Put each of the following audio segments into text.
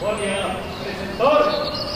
Olha, dia.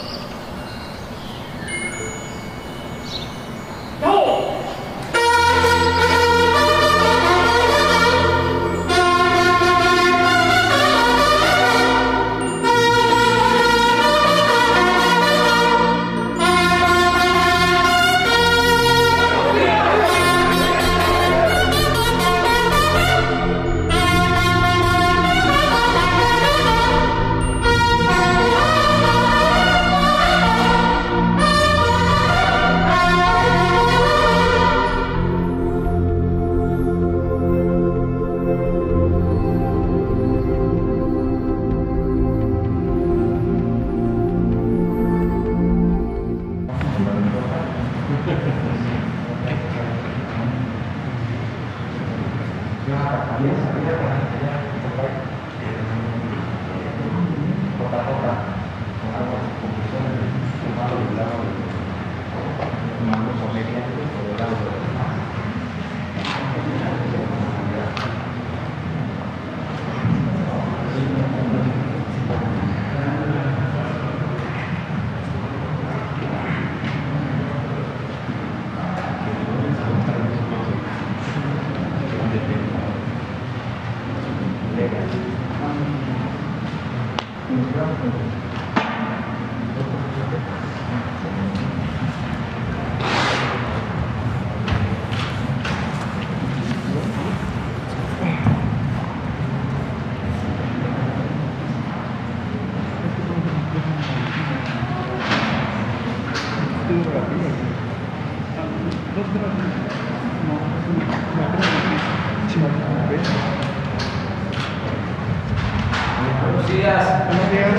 Buenos días.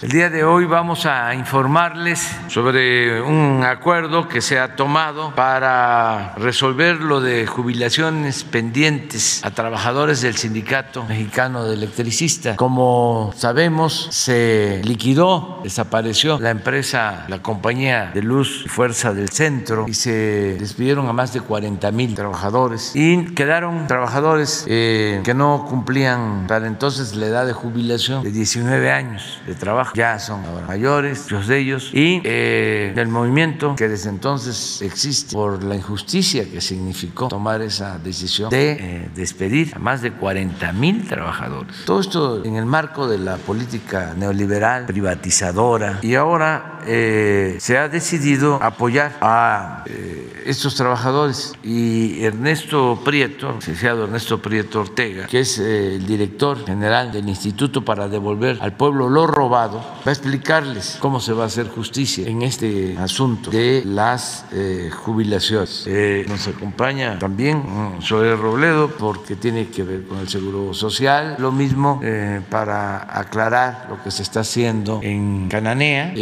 El día de hoy vamos a informarles sobre un acuerdo que se ha tomado para resolver lo de jubilaciones pendientes a trabajadores del Sindicato Mexicano de Electricistas. Como sabemos, se liquidó, desapareció la empresa, la compañía de luz y fuerza del centro y se despidieron a más de 40 mil trabajadores y quedaron trabajadores eh, que no cumplían para entonces la edad de jubilación de 19 años de trabajo ya son ahora mayores, muchos de ellos, y eh, el movimiento que desde entonces existe por la injusticia que significó tomar esa decisión de eh, despedir a más de 40 mil trabajadores. Todo esto en el marco de la política neoliberal, privatizadora, y ahora eh, se ha decidido apoyar a eh, estos trabajadores y Ernesto Prieto, licenciado Ernesto Prieto Ortega, que es eh, el director general del Instituto para devolver al pueblo lo robado, va a explicarles cómo se va a hacer justicia en este asunto de las eh, jubilaciones. Eh, nos acompaña también mm, Zoé Robledo porque tiene que ver con el seguro social, lo mismo eh, para aclarar lo que se está haciendo en Cananea.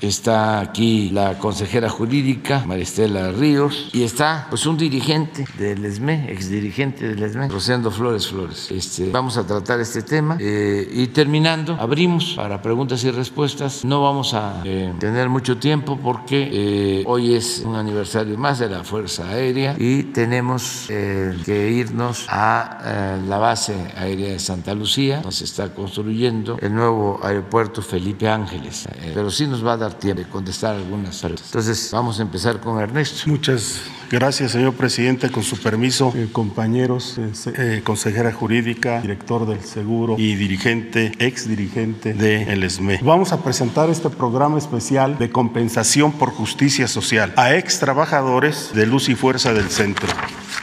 Está aquí la consejera jurídica Maristela Ríos y está pues un dirigente del ESME, ex dirigente del ESME, Rosendo Flores Flores. Este, vamos a tratar este tema y terminando abrimos para preguntas y respuestas. No vamos a eh, tener mucho tiempo porque eh, hoy es un aniversario más de la Fuerza Aérea y tenemos eh, que irnos a la base aérea de Santa Lucía, se está construyendo el nuevo aeropuerto Felipe Ángeles. Pero sí nos va a dar tiempo de contestar algunas preguntas. Entonces vamos a empezar con Ernesto. Muchas gracias, señor presidente. Con su permiso, compañeros, se- consejera jurídica, director del seguro y dirigente, ex dirigente del Vamos a presentar este programa especial de compensación por justicia social a ex trabajadores de Luz y Fuerza del Centro.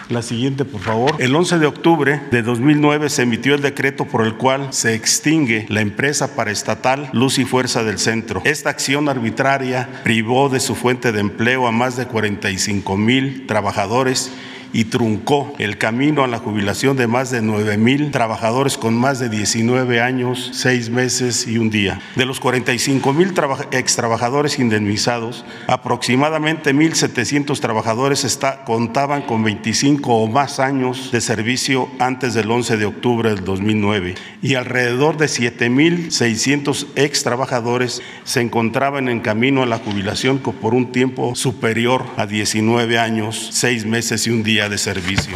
La siguiente, por favor. El 11 de octubre de 2009 se emitió el decreto por el cual se extingue la empresa paraestatal Luz y Fuerza del Centro. Esta acción arbitraria privó de su fuente de empleo a más de 45 mil trabajadores y truncó el camino a la jubilación de más de 9 mil trabajadores con más de 19 años, 6 meses y un día. De los 45 mil ex trabajadores indemnizados, aproximadamente 1.700 trabajadores está, contaban con 25 o más años de servicio antes del 11 de octubre del 2009 y alrededor de 7.600 ex trabajadores se encontraban en camino a la jubilación por un tiempo superior a 19 años, 6 meses y un día de servicio.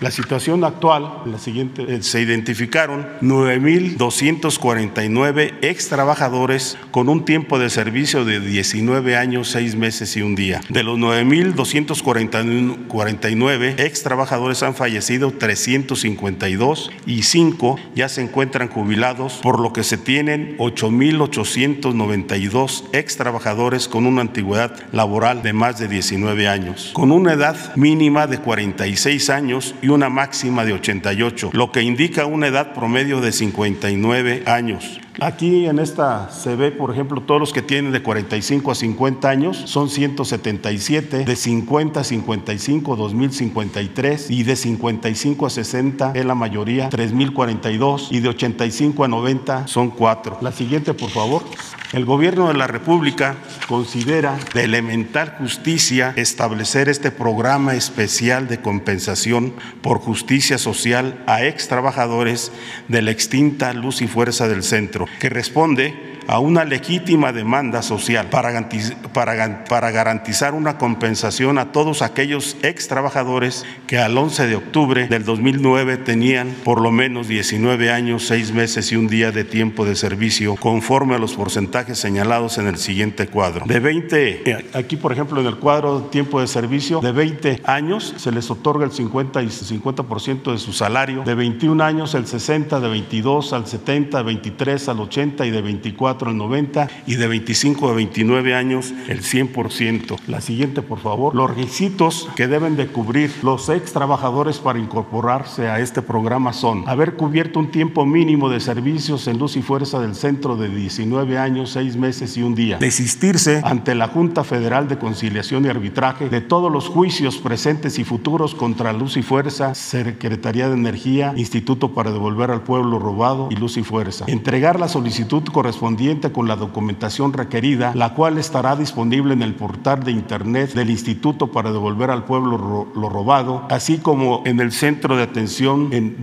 La situación actual, la siguiente, eh, se identificaron 9.249 ex trabajadores con un tiempo de servicio de 19 años, 6 meses y un día. De los 9.249 ex trabajadores han fallecido 352 y 5 ya se encuentran jubilados, por lo que se tienen 8.892 ex trabajadores con una antigüedad laboral de más de 19 años, con una edad mínima de 46 años y una máxima de 88, lo que indica una edad promedio de 59 años. Aquí en esta se ve, por ejemplo, todos los que tienen de 45 a 50 años son 177, de 50 a 55, 2053 y de 55 a 60 es la mayoría, 3042 y de 85 a 90 son 4. La siguiente, por favor. El gobierno de la República considera de elemental justicia establecer este programa especial de compensación por justicia social a ex trabajadores de la extinta Luz y Fuerza del Centro, que responde a una legítima demanda social para garantizar, una compensación a todos aquellos ex trabajadores que al 11 de octubre del 2009 tenían por lo menos 19 años, 6 meses y un día de tiempo de servicio, conforme a los porcentajes señalados en el siguiente cuadro. De 20, eh, aquí por ejemplo en el cuadro tiempo de servicio, de 20 años se les otorga el 50 y 50% de su salario, de 21 años el 60, de 22 al 70, de 23 al 80 y de 24 al 90 y de 25 a 29 años el 100%. La siguiente, por favor. Los requisitos que deben de cubrir los ex trabajadores para incorporarse a este programa son haber cubierto un tiempo mínimo de servicios en luz y fuerza del centro de 19 años, 6 meses y un día. Desistirse ante la Junta Federal de Conciliación y Arbitraje de todos los juicios presentes y futuros contra Luz y Fuerza, Secretaría de Energía, Instituto para devolver al pueblo robado y Luz y Fuerza. Entregar la solicitud correspondiente con la documentación requerida, la cual estará disponible en el portal de Internet del Instituto para devolver al pueblo lo robado, así como en el centro de atención en,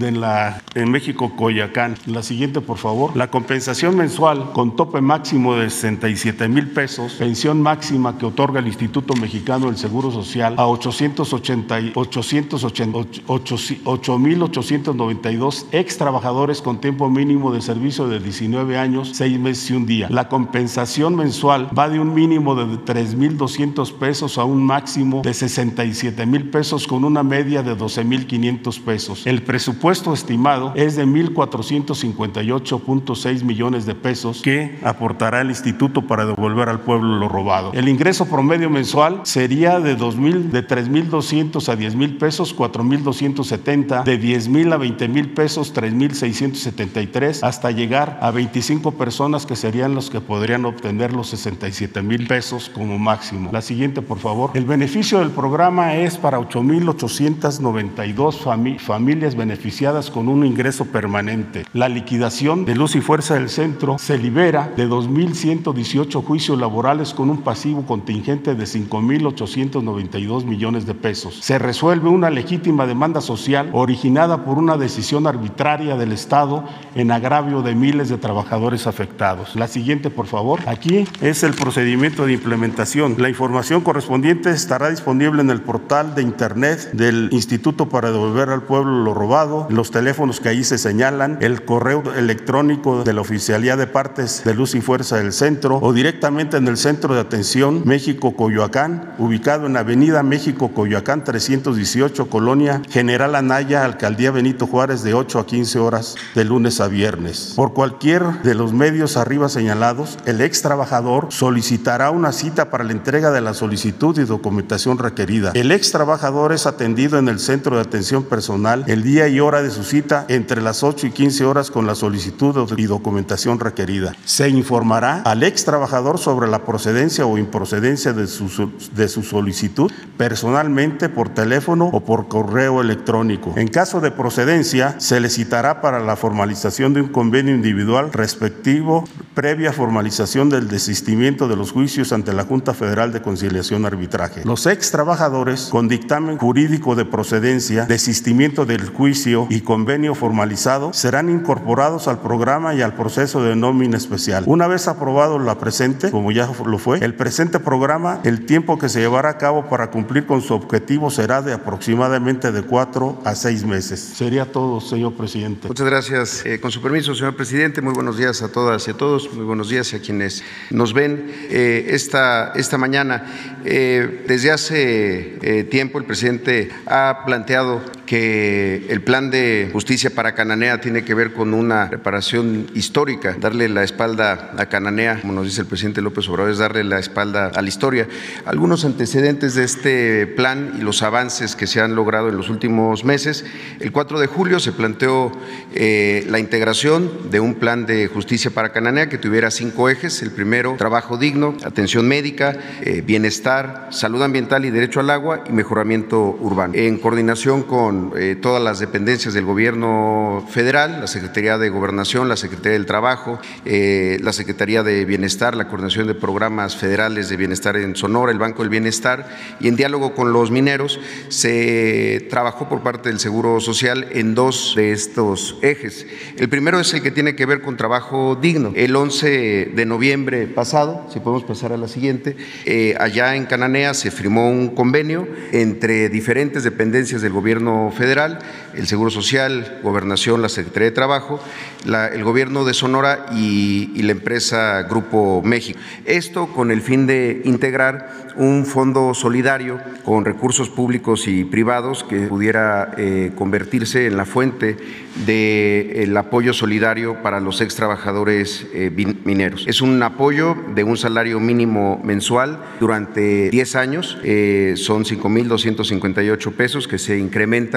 México, Coyacán. La siguiente, por favor. La compensación mensual con tope máximo de 67 mil pesos, pensión máxima que otorga el Instituto Mexicano del Seguro Social a 880, 8.892 ex trabajadores con tiempo mínimo de servicio de 19 años, 6 meses un día. La compensación mensual va de un mínimo de 3.200 pesos a un máximo de 67 mil pesos con una media de 12.500 pesos. El presupuesto estimado es de 1.458.6 millones de pesos que aportará el instituto para devolver al pueblo lo robado. El ingreso promedio mensual sería de 2.000, de 3.200 a 10.000 pesos, 4.270, de 10.000 a 20.000 pesos, 3.673, hasta llegar a 25 personas que serían los que podrían obtener los 67 mil pesos como máximo. La siguiente, por favor. El beneficio del programa es para 8.892 familias beneficiadas con un ingreso permanente. La liquidación de luz y fuerza del centro se libera de 2.118 juicios laborales con un pasivo contingente de 5.892 millones de pesos. Se resuelve una legítima demanda social originada por una decisión arbitraria del Estado en agravio de miles de trabajadores afectados. La siguiente, por favor. Aquí es el procedimiento de implementación. La información correspondiente estará disponible en el portal de Internet del Instituto para devolver al pueblo lo robado, los teléfonos que ahí se señalan, el correo electrónico de la Oficialía de Partes de Luz y Fuerza del Centro o directamente en el Centro de Atención México Coyoacán, ubicado en Avenida México Coyoacán 318, Colonia General Anaya, Alcaldía Benito Juárez, de 8 a 15 horas de lunes a viernes. Por cualquier de los medios arriba señalados, el ex trabajador solicitará una cita para la entrega de la solicitud y documentación requerida. El ex trabajador es atendido en el centro de atención personal el día y hora de su cita entre las 8 y 15 horas con la solicitud y documentación requerida. Se informará al ex trabajador sobre la procedencia o improcedencia de su, de su solicitud personalmente por teléfono o por correo electrónico. En caso de procedencia, se le citará para la formalización de un convenio individual respectivo previa formalización del desistimiento de los juicios ante la Junta Federal de Conciliación Arbitraje. Los ex trabajadores con dictamen jurídico de procedencia, desistimiento del juicio y convenio formalizado serán incorporados al programa y al proceso de nómina especial. Una vez aprobado la presente, como ya lo fue, el presente programa, el tiempo que se llevará a cabo para cumplir con su objetivo será de aproximadamente de cuatro a seis meses. Sería todo, señor presidente. Muchas gracias. Eh, con su permiso, señor presidente, muy buenos días a todas y a todos, muy buenos días a quienes nos ven eh, esta, esta mañana. Eh, desde hace tiempo el presidente ha planteado que el plan de justicia para Cananea tiene que ver con una reparación histórica, darle la espalda a Cananea, como nos dice el presidente López Obrador, es darle la espalda a la historia. Algunos antecedentes de este plan y los avances que se han logrado en los últimos meses. El 4 de julio se planteó eh, la integración de un plan de justicia para Cananea que tuviera cinco ejes. El primero, trabajo digno, atención médica, eh, bienestar, salud ambiental y derecho al agua y mejoramiento urbano. En coordinación con eh, todas las dependencias del gobierno federal, la Secretaría de Gobernación, la Secretaría del Trabajo, eh, la Secretaría de Bienestar, la coordinación de programas federales de bienestar en Sonora, el Banco del Bienestar, y en diálogo con los mineros se trabajó por parte del Seguro Social en dos de estos ejes. El primero es el que tiene que ver con trabajo digno. El 11 de noviembre pasado, si podemos pasar a la siguiente, eh, allá en Cananea se firmó un convenio entre diferentes dependencias del gobierno federal, el Seguro Social, Gobernación, la Secretaría de Trabajo, el Gobierno de Sonora y, y la empresa Grupo México. Esto con el fin de integrar un fondo solidario con recursos públicos y privados que pudiera eh, convertirse en la fuente del apoyo solidario para los ex trabajadores eh, mineros. Es un apoyo de un salario mínimo mensual durante 10 años, eh, son 5.258 pesos que se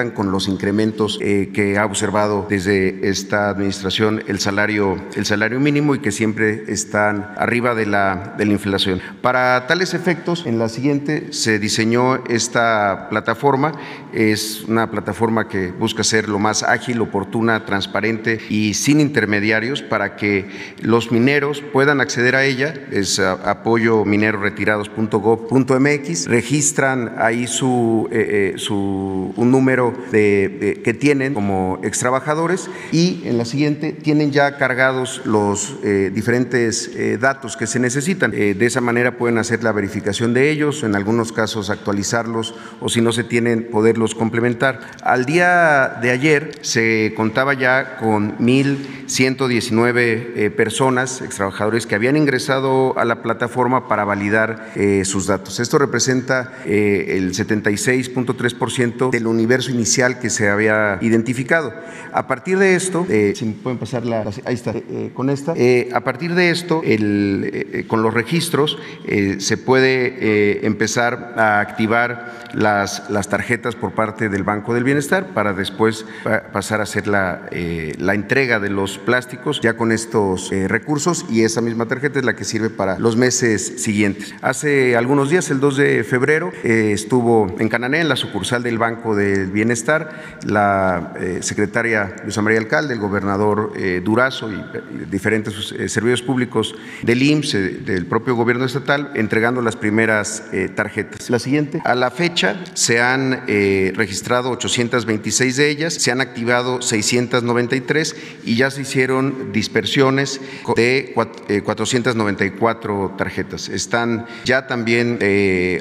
con los incrementos que ha observado desde esta administración el salario, el salario mínimo y que siempre están arriba de la, de la inflación. Para tales efectos, en la siguiente se diseñó esta plataforma. Es una plataforma que busca ser lo más ágil, oportuna, transparente y sin intermediarios para que los mineros puedan acceder a ella. Es apoyo mineroretirados.gov.mx. Registran ahí su, eh, eh, su un número que tienen como extrabajadores y en la siguiente tienen ya cargados los eh, diferentes datos que se necesitan. de esa manera pueden hacer la verificación de ellos, en algunos casos actualizarlos o si no se tienen, poderlos complementar. Al día de ayer se contaba ya con 1.119 eh, personas, trabajadores que habían ingresado a la plataforma para validar eh, sus datos. Esto representa eh, el 76.3% del universo inicial que se había identificado. A partir de esto, si me pueden pasar la, ahí está, con esta, a partir de esto, el, con los registros se puede eh, empezar a activar las, las tarjetas por parte del Banco del Bienestar para después pasar a hacer la, eh, la entrega de los plásticos ya con estos eh, recursos y esa misma tarjeta es la que sirve para los meses siguientes. Hace algunos días, el 2 de febrero, estuvo en Canané, en la sucursal del Banco del Bienestar, la secretaria Luisa María Alcalde, el gobernador Durazo y diferentes servicios públicos del IMSS, del propio gobierno estatal, entregando las primeras eh, tarjetas. La siguiente. A la fecha se han eh, registrado 826 de ellas, se han activado 693 y ya se hicieron dispersiones de 494 eh, tarjetas. Están ya también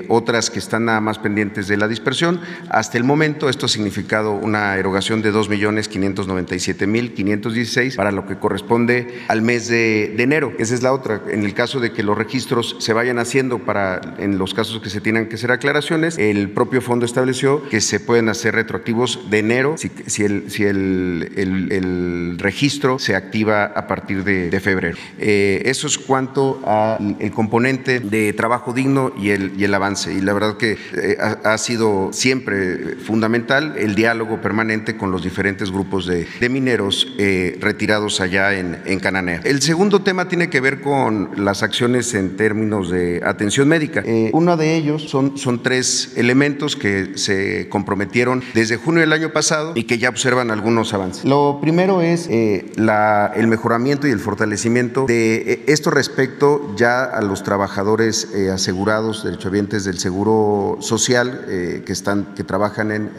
otras que están nada más pendientes de la dispersión. Hasta el momento esto significado una erogación de 2.597.516 para lo que corresponde al mes de, de enero. Esa es la otra. En el caso de que los registros se vayan haciendo para en los casos que se tienen que hacer aclaraciones, el propio fondo estableció que se pueden hacer retroactivos de enero si, si, el, si el, el, registro se activa a partir de, de febrero. Eh, eso es cuanto al componente de trabajo digno y el, y el avance. Y la verdad que eh, ha, sido siempre fundamental el diálogo permanente con los diferentes grupos de, mineros eh, retirados allá en, Cananea. El segundo tema tiene que ver con las acciones en términos de atención médica. Eh, uno de ellos son, son tres elementos que se comprometieron desde junio del año pasado y que ya observan algunos avances. Lo primero es eh, el mejoramiento y el fortalecimiento de esto respecto ya a los trabajadores asegurados, derechohabientes del Seguro Social que, están, que trabajan en,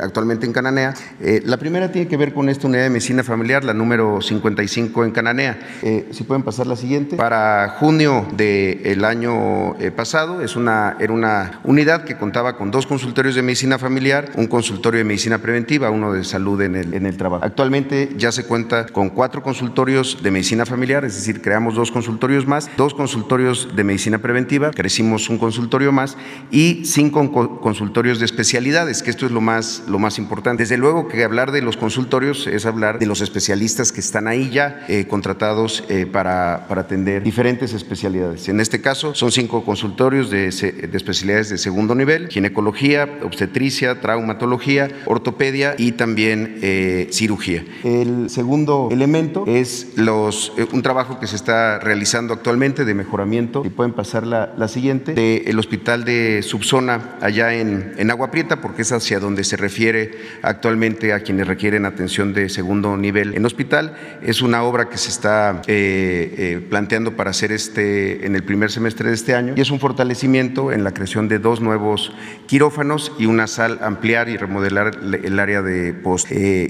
actualmente en Cananea. Eh, la primera tiene que ver con esta unidad de medicina familiar, la número 55 en Cananea. Eh, si pueden pasar la siguiente. Para junio del año eh, pasado es una, era una unidad que contaba con dos consultorios de medicina familiar, un consultorio de medicina preventiva, uno de salud en el, en el trabajo. Actualmente ya se cuenta con cuatro consultorios de medicina familiar, es decir, creamos dos consultorios más, dos consultorios de medicina preventiva, crecimos un consultorio más y cinco co- consultorios de especialidades, que esto es lo más, lo más importante. Desde luego que hablar de los consultorios es hablar de los especialistas que están ahí ya eh, contratados eh, para, para atender diferentes especialidades. En este caso son cinco consultorios de, de especialidades de segundo nivel, ginecología, obstetricia, traumatología, ortopedia y también eh, cirugía. El segundo elemento es los, un trabajo que se está realizando actualmente de mejoramiento, si pueden pasar la, la siguiente, del hospital de subzona allá en, en Agua Prieta, porque es hacia donde se refiere actualmente a quienes requieren atención de segundo nivel en hospital. Es una obra que se está eh, eh, planteando para hacer este en el primer semestre de este año y es un fortalecimiento en la creación de dos nuevos quirófanos y una sal ampliar y remodelar el área de post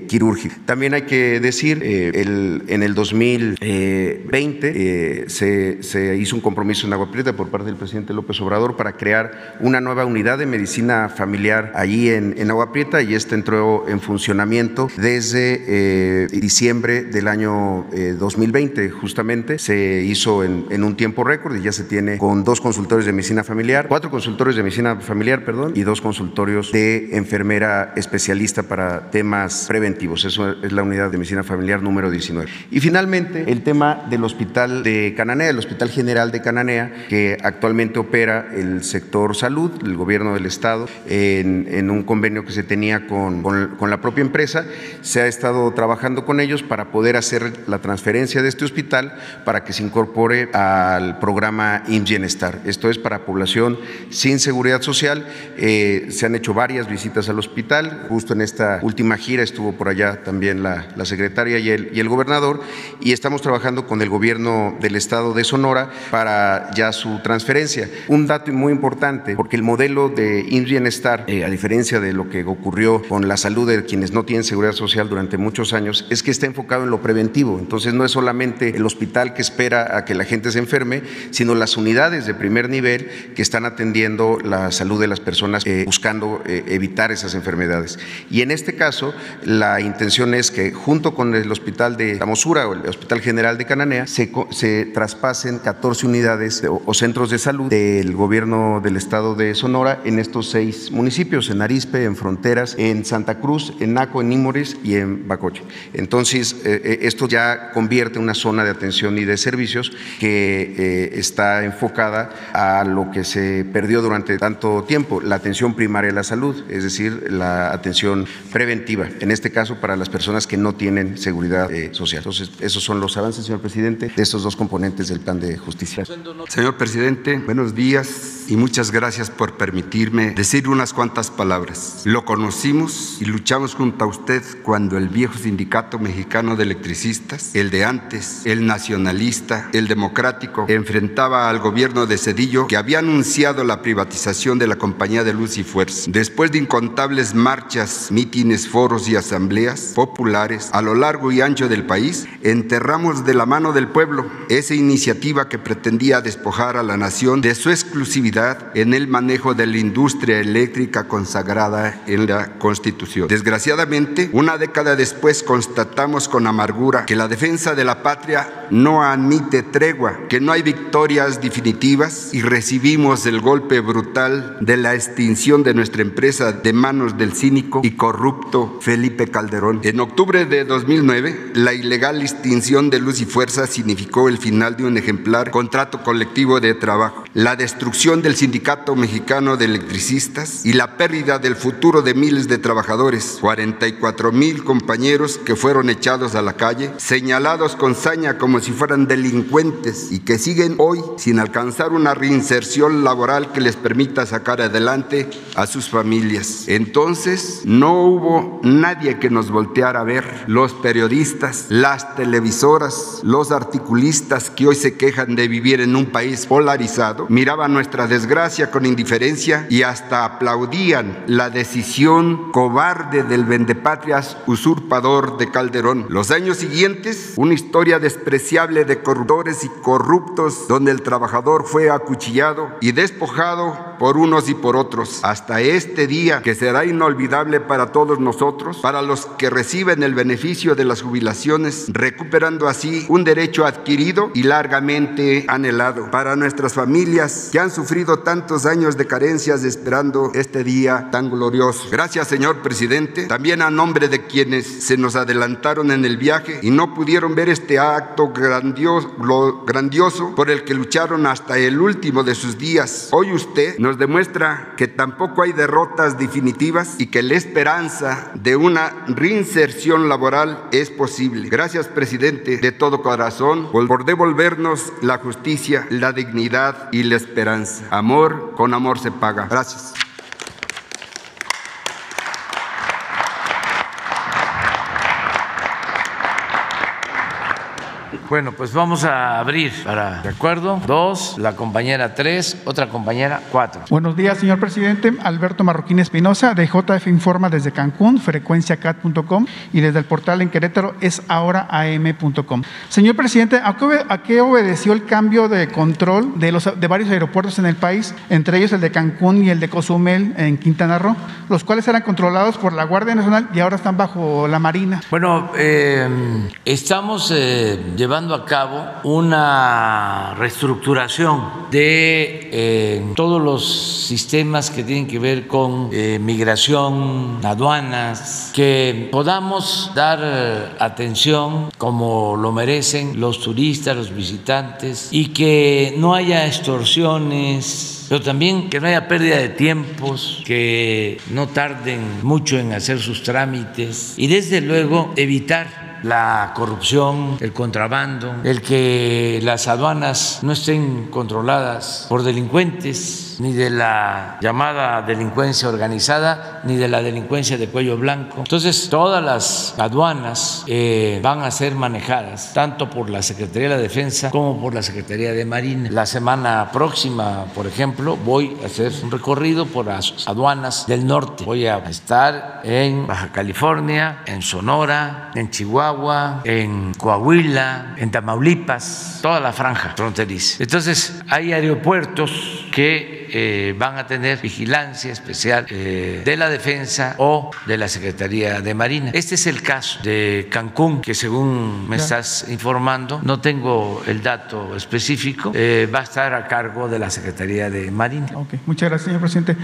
quirúrgica. También hay que decir, eh, el- en el 2020 eh, se, se hizo un compromiso en Agua Prieta por parte del presidente López Obrador para crear una nueva unidad de medicina familiar allí en, en Agua Prieta y esta entró en funcionamiento desde eh, diciembre del año eh, 2020 justamente. Se hizo en, en un tiempo récord y ya se tiene con dos consultorios de medicina familiar, cuatro consultorios de medicina familiar, perdón, y dos consultorios de enfermera especialista para temas preventivos. Eso es la unidad de medicina familiar número 19. Y finalmente, el tema del hospital de Cananea, el Hospital General de Cananea, que actualmente opera el sector salud, el gobierno del Estado, en, en un convenio que se tenía con, con, con la propia empresa. Se ha estado trabajando con ellos para poder hacer la transferencia de este hospital para que se incorpore al programa IMSS. Esto es para población sin seguridad social. Eh, se han hecho varias visitas al hospital. Justo en esta última gira estuvo por allá también la, la secretaria y el, y el gobernador. Y estamos trabajando con el gobierno del estado de Sonora para ya su transferencia. Un dato muy importante, porque el modelo de IMSS eh, a diferencia de lo que ocurrió con la salud de quienes no tienen seguridad social durante muchos años, es que está enfocado en lo preventivo. Entonces no es solamente el hospital que espera a que la gente se enferme, sino las unidades de primer nivel que están atendiendo la salud de las personas eh, buscando eh, evitar esas enfermedades. Y en este caso, la intención es que junto con el hospital de La Mosura o el Hospital General de Cananea se, se traspasen 14 unidades de- o, o centros de salud del gobierno del estado de Sonora en estos seis municipios, en Arispe, en En Santa Cruz, en Naco, en Nímores y en Bacoche. Entonces, eh, eh, esto ya convierte una zona de atención y de servicios que eh, está enfocada a lo que se perdió durante tanto tiempo, la atención primaria de la salud, es decir, la atención preventiva, en este caso para las personas que no tienen seguridad social. Entonces, esos son los avances, señor presidente, de estos dos componentes del plan de justicia. Señor presidente, buenos días y muchas gracias por permitirme decir unas cuantas palabras. Lo conocimos y luchamos junto a usted cuando el viejo sindicato mexicano de electricistas, el de antes, el nacionalista, el democrático, enfrentaba al gobierno de Cedillo que había anunciado la privatización de la compañía de luz y fuerza. Después de incontables marchas, mítines, foros y asambleas populares a lo largo y ancho del país, enterramos de la mano del pueblo esa iniciativa que pretendía despojar a la nación de su exclusividad en el manejo de la industria eléctrica consagrada en Constitución. Desgraciadamente, una década después constatamos con amargura que la defensa de la patria no admite tregua, que no hay victorias definitivas y recibimos el golpe brutal de la extinción de nuestra empresa de manos del cínico y corrupto Felipe Calderón. En octubre de 2009, la ilegal extinción de Luz y Fuerza significó el final de un ejemplar contrato colectivo de trabajo, la destrucción del Sindicato Mexicano de Electricistas y la pérdida del futuro de miles de trabajadores, 44 mil compañeros que fueron echados a la calle, señalados con saña como si fueran delincuentes y que siguen hoy sin alcanzar una reinserción laboral que les permita sacar adelante a sus familias. Entonces, no hubo nadie que nos volteara a ver, los periodistas, las televisoras, los articulistas que hoy se quejan de vivir en un país polarizado, miraban nuestra desgracia con indiferencia y hasta aplaudían la decisión cobarde del vendepatrias usurpador de Calderón. Los años siguientes, una historia despreciable de corruptores y corruptos donde el trabajador fue acuchillado y despojado por unos y por otros, hasta este día que será inolvidable para todos nosotros, para los que reciben el beneficio de las jubilaciones, recuperando así un derecho adquirido y largamente anhelado, para nuestras familias que han sufrido tantos años de carencias esperando este día tan glorioso. Gracias, señor presidente, también a nombre de quienes se nos adelantaron en el viaje y no pudieron ver este acto grandioso, grandioso por el que lucharon hasta el último de sus días. Hoy usted nos demuestra que tampoco hay derrotas definitivas y que la esperanza de una reinserción laboral es posible. Gracias, presidente, de todo corazón, por devolvernos la justicia, la dignidad y la esperanza. Amor con amor se paga. Gracias. Bueno, pues vamos a abrir para, ¿de acuerdo? Dos, la compañera tres, otra compañera cuatro. Buenos días, señor presidente. Alberto Marroquín Espinosa, de JF Informa desde Cancún, frecuenciacat.com y desde el portal en Querétaro es ahoraam.com. Señor presidente, ¿a qué obedeció el cambio de control de, los, de varios aeropuertos en el país, entre ellos el de Cancún y el de Cozumel en Quintana Roo, los cuales eran controlados por la Guardia Nacional y ahora están bajo la Marina? Bueno, eh, estamos eh, llevando a cabo una reestructuración de eh, todos los sistemas que tienen que ver con eh, migración, aduanas, que podamos dar eh, atención como lo merecen los turistas, los visitantes y que no haya extorsiones, pero también que no haya pérdida de tiempos, que no tarden mucho en hacer sus trámites y desde luego evitar la corrupción, el contrabando, el que las aduanas no estén controladas por delincuentes ni de la llamada delincuencia organizada, ni de la delincuencia de cuello blanco. Entonces, todas las aduanas eh, van a ser manejadas tanto por la Secretaría de la Defensa como por la Secretaría de Marina. La semana próxima, por ejemplo, voy a hacer un recorrido por las aduanas del norte. Voy a estar en Baja California, en Sonora, en Chihuahua en Coahuila, en Tamaulipas, toda la franja fronteriza. Entonces, hay aeropuertos que eh, van a tener vigilancia especial eh, de la defensa o de la Secretaría de Marina. Este es el caso de Cancún, que según me estás informando, no tengo el dato específico, eh, va a estar a cargo de la Secretaría de Marina. Okay. Muchas gracias, señor presidente.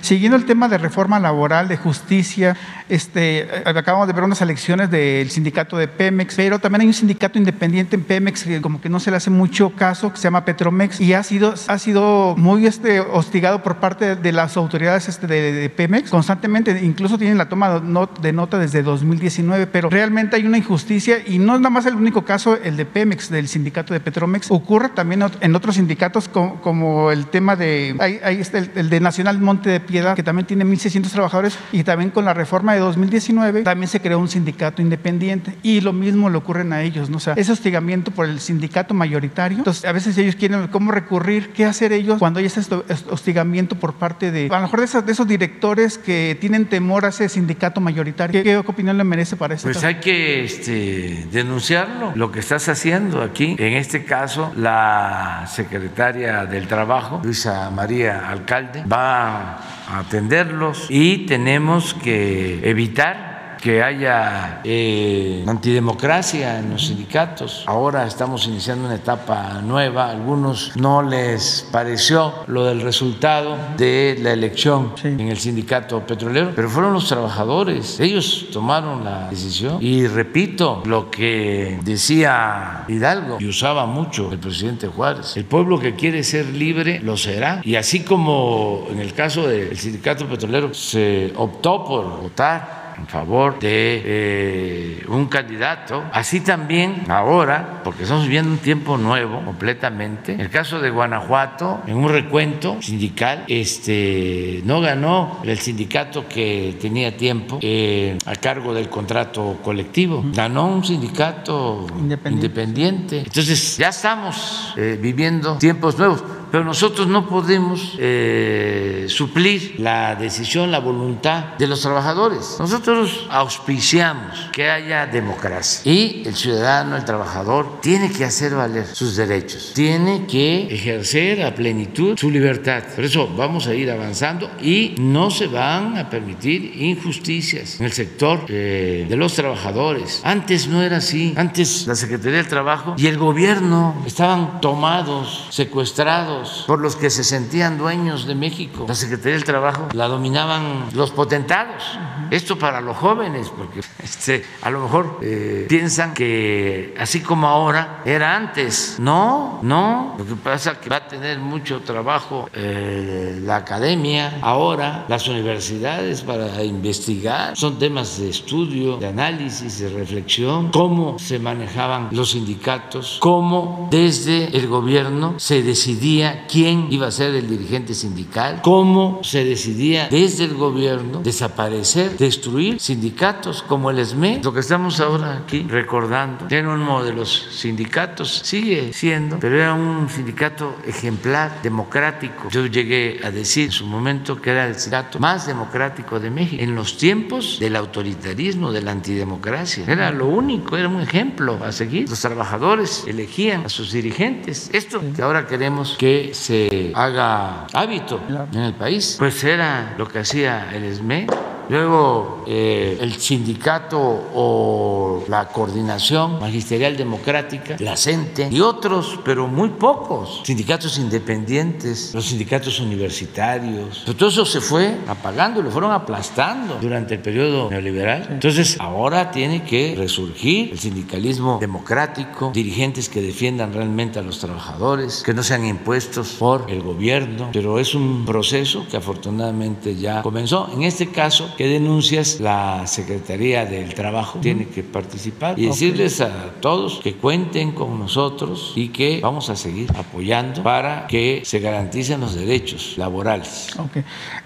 Siguiendo el tema de reforma laboral, de justicia, este, acabamos de ver unas elecciones del sindicato de Pemex, pero también hay un sindicato independiente en Pemex que como que no se le hace mucho caso, que se llama Petromex, y ha sido, ha sido muy este, hostigado por parte de las autoridades este, de, Pemex. Constantemente, incluso tienen la toma de nota desde 2019, pero realmente hay una injusticia y no es nada más el único caso el de Pemex, del sindicato de Petromex, ocurre también en otros sindicatos como, el tema de, ahí, está el, de Nacional Monte de Piedad, que también tiene 1.600 trabajadores y también con la reforma de 2019 también se creó un sindicato independiente y lo mismo le ocurren a ellos, ¿no? O sea, ese hostigamiento por el sindicato mayoritario, entonces a veces ellos quieren cómo recurrir, qué hacer ellos cuando hay esto hostigamiento por parte de, a lo mejor de esos, de esos directores que tienen temor a ese sindicato mayoritario. ¿Qué, opinión le merece para eso? Pues hay que este, denunciarlo, lo que estás haciendo aquí. En este caso, la secretaria del Trabajo, Luisa María Alcalde, va a atenderlos y tenemos que evitar que haya eh, antidemocracia en los sindicatos. Ahora estamos iniciando una etapa nueva. Algunos no les pareció lo del resultado de la elección en el sindicato petrolero, pero fueron los trabajadores. Ellos tomaron la decisión. Y repito lo que decía Hidalgo y usaba mucho el presidente Juárez. El pueblo que quiere ser libre lo será. Y así como en el caso del sindicato petrolero se optó por votar en favor de eh, un candidato. Así también ahora, porque estamos viviendo un tiempo nuevo completamente. En el caso de Guanajuato, en un recuento sindical, este, no ganó el sindicato que tenía tiempo eh, a cargo del contrato colectivo, ganó un sindicato Independiente. independiente. Entonces ya estamos eh, viviendo tiempos nuevos pero nosotros no podemos eh, suplir la decisión, la voluntad de los trabajadores. Nosotros auspiciamos que haya democracia y el ciudadano, el trabajador, tiene que hacer valer sus derechos, tiene que ejercer a plenitud su libertad. Por eso vamos a ir avanzando y no se van a permitir injusticias en el sector eh, de los trabajadores. Antes no era así. Antes la Secretaría del Trabajo y el gobierno estaban tomados, secuestrados por los que se sentían dueños de México. La Secretaría del Trabajo la dominaban los potentados. Esto para los jóvenes, porque este, a lo mejor eh, piensan que así como ahora era antes. No, no. Lo que pasa es que va a tener mucho trabajo eh, la academia ahora, las universidades para investigar. Son temas de estudio, de análisis, de reflexión. Cómo se manejaban los sindicatos, cómo desde el gobierno se decidía quién iba a ser el dirigente sindical, cómo se decidía desde el gobierno desaparecer, destruir sindicatos como el ESME. Lo que estamos ahora aquí recordando, era uno de los sindicatos, sigue siendo, pero era un sindicato ejemplar, democrático. Yo llegué a decir en su momento que era el sindicato más democrático de México en los tiempos del autoritarismo, de la antidemocracia. Era lo único, era un ejemplo a seguir. Los trabajadores elegían a sus dirigentes. Esto que ahora queremos que se haga hábito en el país, pues era lo que hacía el ESME. Luego eh, el sindicato o la coordinación magisterial democrática, la CENTE y otros, pero muy pocos, sindicatos independientes, los sindicatos universitarios. Pero todo eso se fue apagando, lo fueron aplastando durante el periodo neoliberal. Entonces ahora tiene que resurgir el sindicalismo democrático, dirigentes que defiendan realmente a los trabajadores, que no sean impuestos por el gobierno, pero es un proceso que afortunadamente ya comenzó. En este caso, ¿qué denuncias la Secretaría del Trabajo tiene que participar y decirles a todos que cuenten con nosotros y que vamos a seguir apoyando para que se garanticen los derechos laborales. Ok.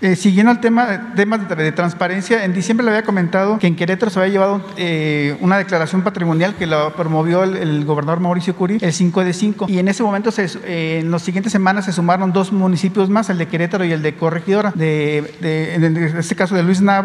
Eh, siguiendo el tema, temas de, de transparencia, en diciembre le había comentado que en Querétaro se había llevado eh, una declaración patrimonial que la promovió el, el gobernador Mauricio Curi, el 5 de 5, y en ese momento, se, eh, en las siguientes semanas, se sumaron dos municipios más, el de Querétaro y el de Corregidora, de, de- en este caso de Luis Nava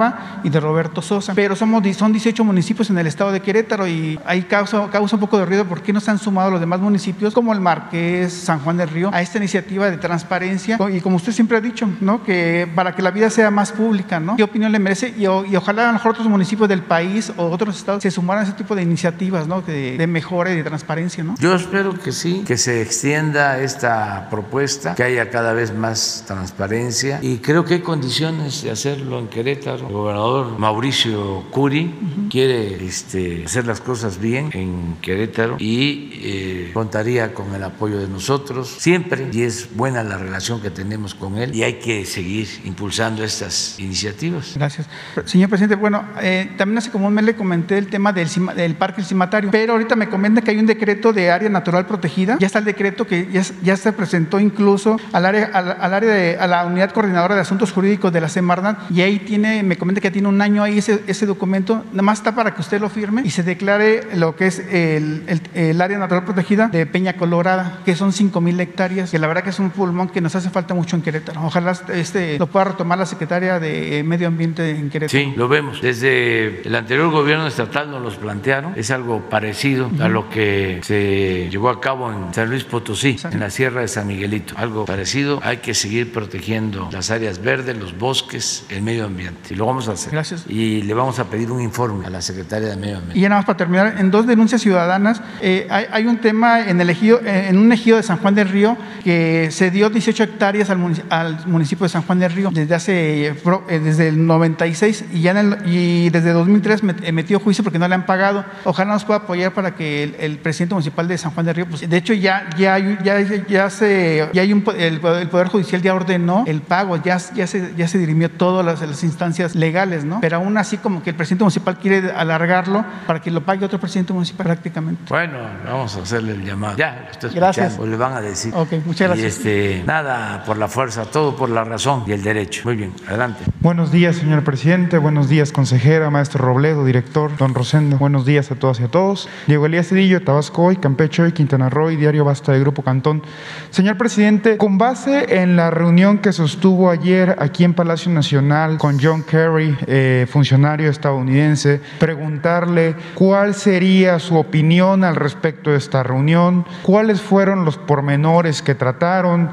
y de Roberto Sosa. Pero somos, son 18 municipios en el estado de Querétaro y ahí causa, causa un poco de ruido porque no se han sumado los demás municipios como el Marqués, San Juan del Río, a esta iniciativa de transparencia. Y como usted siempre ha dicho, ¿no? que para que la vida sea más pública, ¿no? ¿qué opinión le merece? Y, y ojalá a lo mejor otros municipios del país o otros estados se sumaran a ese tipo de iniciativas ¿no? de, de mejora y de transparencia. ¿no? Yo espero que sí, que se extienda esta propuesta, que haya cada vez más transparencia y creo que hay condiciones de hacerlo en Querétaro. El gobernador Mauricio Curi quiere este, hacer las cosas bien en Querétaro y eh, contaría con el apoyo de nosotros siempre y es buena la relación que tenemos con él y hay que seguir impulsando estas iniciativas. Gracias. Señor presidente, bueno, eh, también hace como un mes le comenté el tema del, parque El Cimatario, pero ahorita me comenta que hay un decreto de área natural protegida. Ya está el decreto que ya, ya se presentó incluso al área, al, al área de, a la unidad coordinadora de asuntos jurídicos de la Semarnat y ahí tiene, me comenta que tiene un año ahí ese, ese documento, nada más está para que usted lo firme y se declare lo que es el, el- el área natural protegida de Peña Colorada, que son 5 mil hectáreas, que la verdad que es un pulmón que nos hace falta mucho en Querétaro. Ojalá este, lo pueda retomar la secretaria de Medio Ambiente en Querétaro. Sí, lo vemos. Desde el anterior gobierno estatal nos los plantearon. Es algo parecido a lo que se llevó a cabo en San Luis Potosí, en la Sierra de San Miguelito. Algo parecido. Hay que seguir protegiendo las áreas verdes, los bosques, el medio ambiente. Lo vamos a hacer. Gracias. Y le vamos a pedir un informe a la secretaria de Medio Ambiente. Y ya nada más para terminar, en dos denuncias ciudadanas, eh, hay, hay un tema en, el ejido, eh, en un ejido de San Juan del Río que se dio 18 hectáreas al, munici- al municipio de San Juan del Río desde hace eh, desde el 96 y ya en el- y desde 2003 met- eh, metió juicio porque no le han pagado. Ojalá nos pueda apoyar para que el, el presidente municipal de San Juan del Río, pues, de hecho ya ya ya, ya se ya hay un el, el poder judicial ya ordenó el pago, ya ya se ya se dirimió todas las, las instancias legales, ¿no? Pero aún así como que el presidente municipal quiere alargarlo para que lo pague otro presidente municipal prácticamente. Bueno, vamos a hacerle el llamado. Ya, lo estoy Gracias. o le van a decir. Ok, muchas Y gracias. este, nada por la fuerza, todo por la razón y el derecho. Muy bien, adelante. Buenos días, señor presidente. Buenos días, consejera, maestro Robledo, director, don Rosendo. Buenos días a todas y a todos. Diego Elías Cedillo, Tabasco hoy, Campeche hoy, Quintana Roo y Diario Basta de Grupo Cantón. Señor presidente, con base en la reunión que sostuvo ayer aquí en Palacio Nacional con John Kerry, eh, funcionario estadounidense, preguntarle cuál sería su opinión al respecto de esta reunión, cuáles fueron los pormenores que trataron.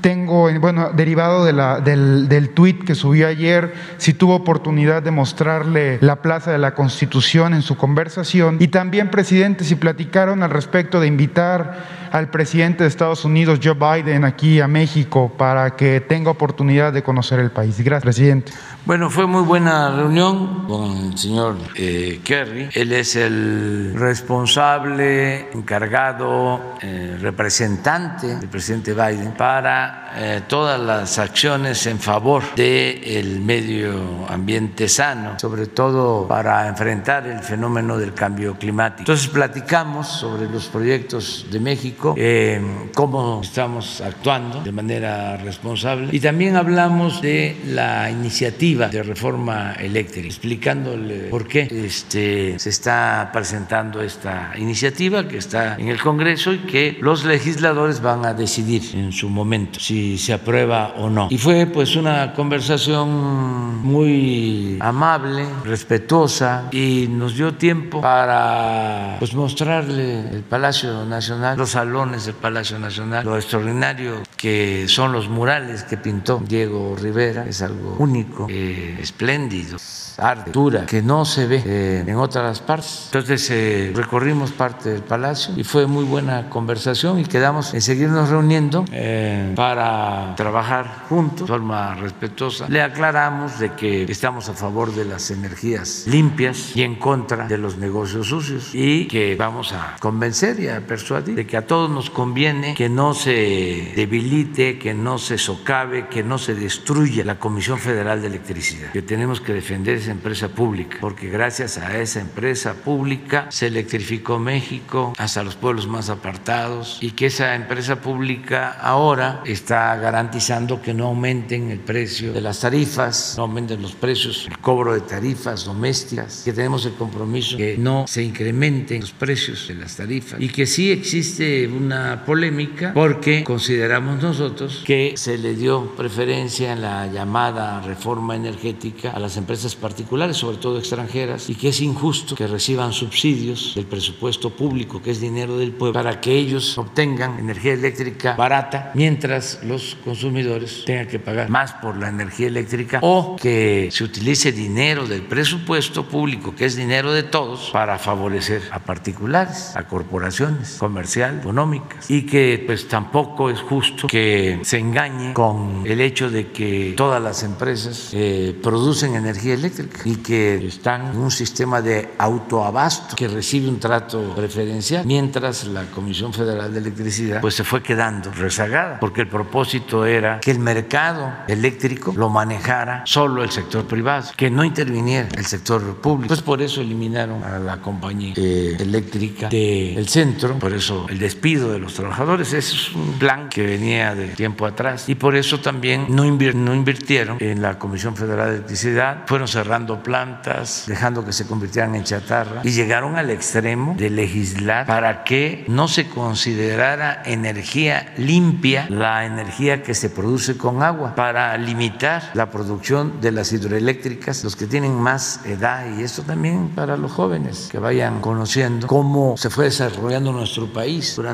Tengo, bueno, derivado de la, del, del tuit que subió ayer, si tuvo oportunidad de mostrarle la Plaza de la Constitución en su conversación. Y también, presidente, si platicaron al respecto de invitar al presidente de Estados Unidos, Joe Biden, aquí a México para que tenga oportunidad de conocer el país. Gracias, presidente. Bueno, fue muy buena reunión con el señor eh, Kerry. Él es el responsable, encargado, eh, representante del presidente Biden para eh, todas las acciones en favor del medio ambiente sano, sobre todo para enfrentar el fenómeno del cambio climático. Entonces platicamos sobre los proyectos de México, eh, cómo estamos actuando de manera responsable y también hablamos de la iniciativa de reforma eléctrica, explicándole por qué este, se está presentando esta iniciativa que está en el Congreso y que los legisladores van a decidir en su momento si se aprueba o no. Y fue pues una conversación muy amable, respetuosa y nos dio tiempo para pues mostrarle el Palacio Nacional, los salones del Palacio Nacional, lo extraordinario que son los murales que pintó Diego Rivera, es algo único, eh, espléndido arte, dura, que no se ve eh, en otras partes. Entonces eh, recorrimos parte del palacio y fue muy buena conversación y quedamos en seguirnos reuniendo eh, para trabajar juntos de forma respetuosa. Le aclaramos de que estamos a favor de las energías limpias y en contra de los negocios sucios y que vamos a convencer y a persuadir de que a todos nos conviene que no se debilite, que no se socave, que no se destruya la Comisión Federal de Electricidad, que tenemos que defender esa empresa pública, porque gracias a esa empresa pública se electrificó México hasta los pueblos más apartados y que esa empresa pública ahora está garantizando que no aumenten el precio de las tarifas, no aumenten los precios, el cobro de tarifas domésticas, que tenemos el compromiso que no se incrementen los precios de las tarifas y que sí existe una polémica porque consideramos nosotros que se le dio preferencia en la llamada reforma energética a las empresas particulares, sobre todo extranjeras, y que es injusto que reciban subsidios del presupuesto público, que es dinero del pueblo, para que ellos obtengan energía eléctrica barata, mientras los consumidores tengan que pagar más por la energía eléctrica, o que se utilice dinero del presupuesto público, que es dinero de todos, para favorecer a particulares, a corporaciones comerciales, económicas, y que pues tampoco es justo que se engañe con el hecho de que todas las empresas eh, producen energía eléctrica y que están en un sistema de autoabasto que recibe un trato preferencial, mientras la Comisión Federal de Electricidad pues se fue quedando rezagada, porque el propósito era que el mercado eléctrico lo manejara solo el sector privado, que no interviniera el sector público. Pues por eso eliminaron a la compañía eh, eléctrica del centro, por eso el despido de los trabajadores, ese es un plan que venía de tiempo atrás. Y por eso también no, invir- no invirtieron en la Comisión Federal de Electricidad, fueron cerrando plantas, dejando que se convirtieran en chatarra. Y llegaron al extremo de legislar para que no se considerara energía limpia la energía que se produce con agua, para limitar la producción de las hidroeléctricas, los que tienen más edad. Y esto también para los jóvenes que vayan conociendo cómo se fue desarrollando nuestro país. Durante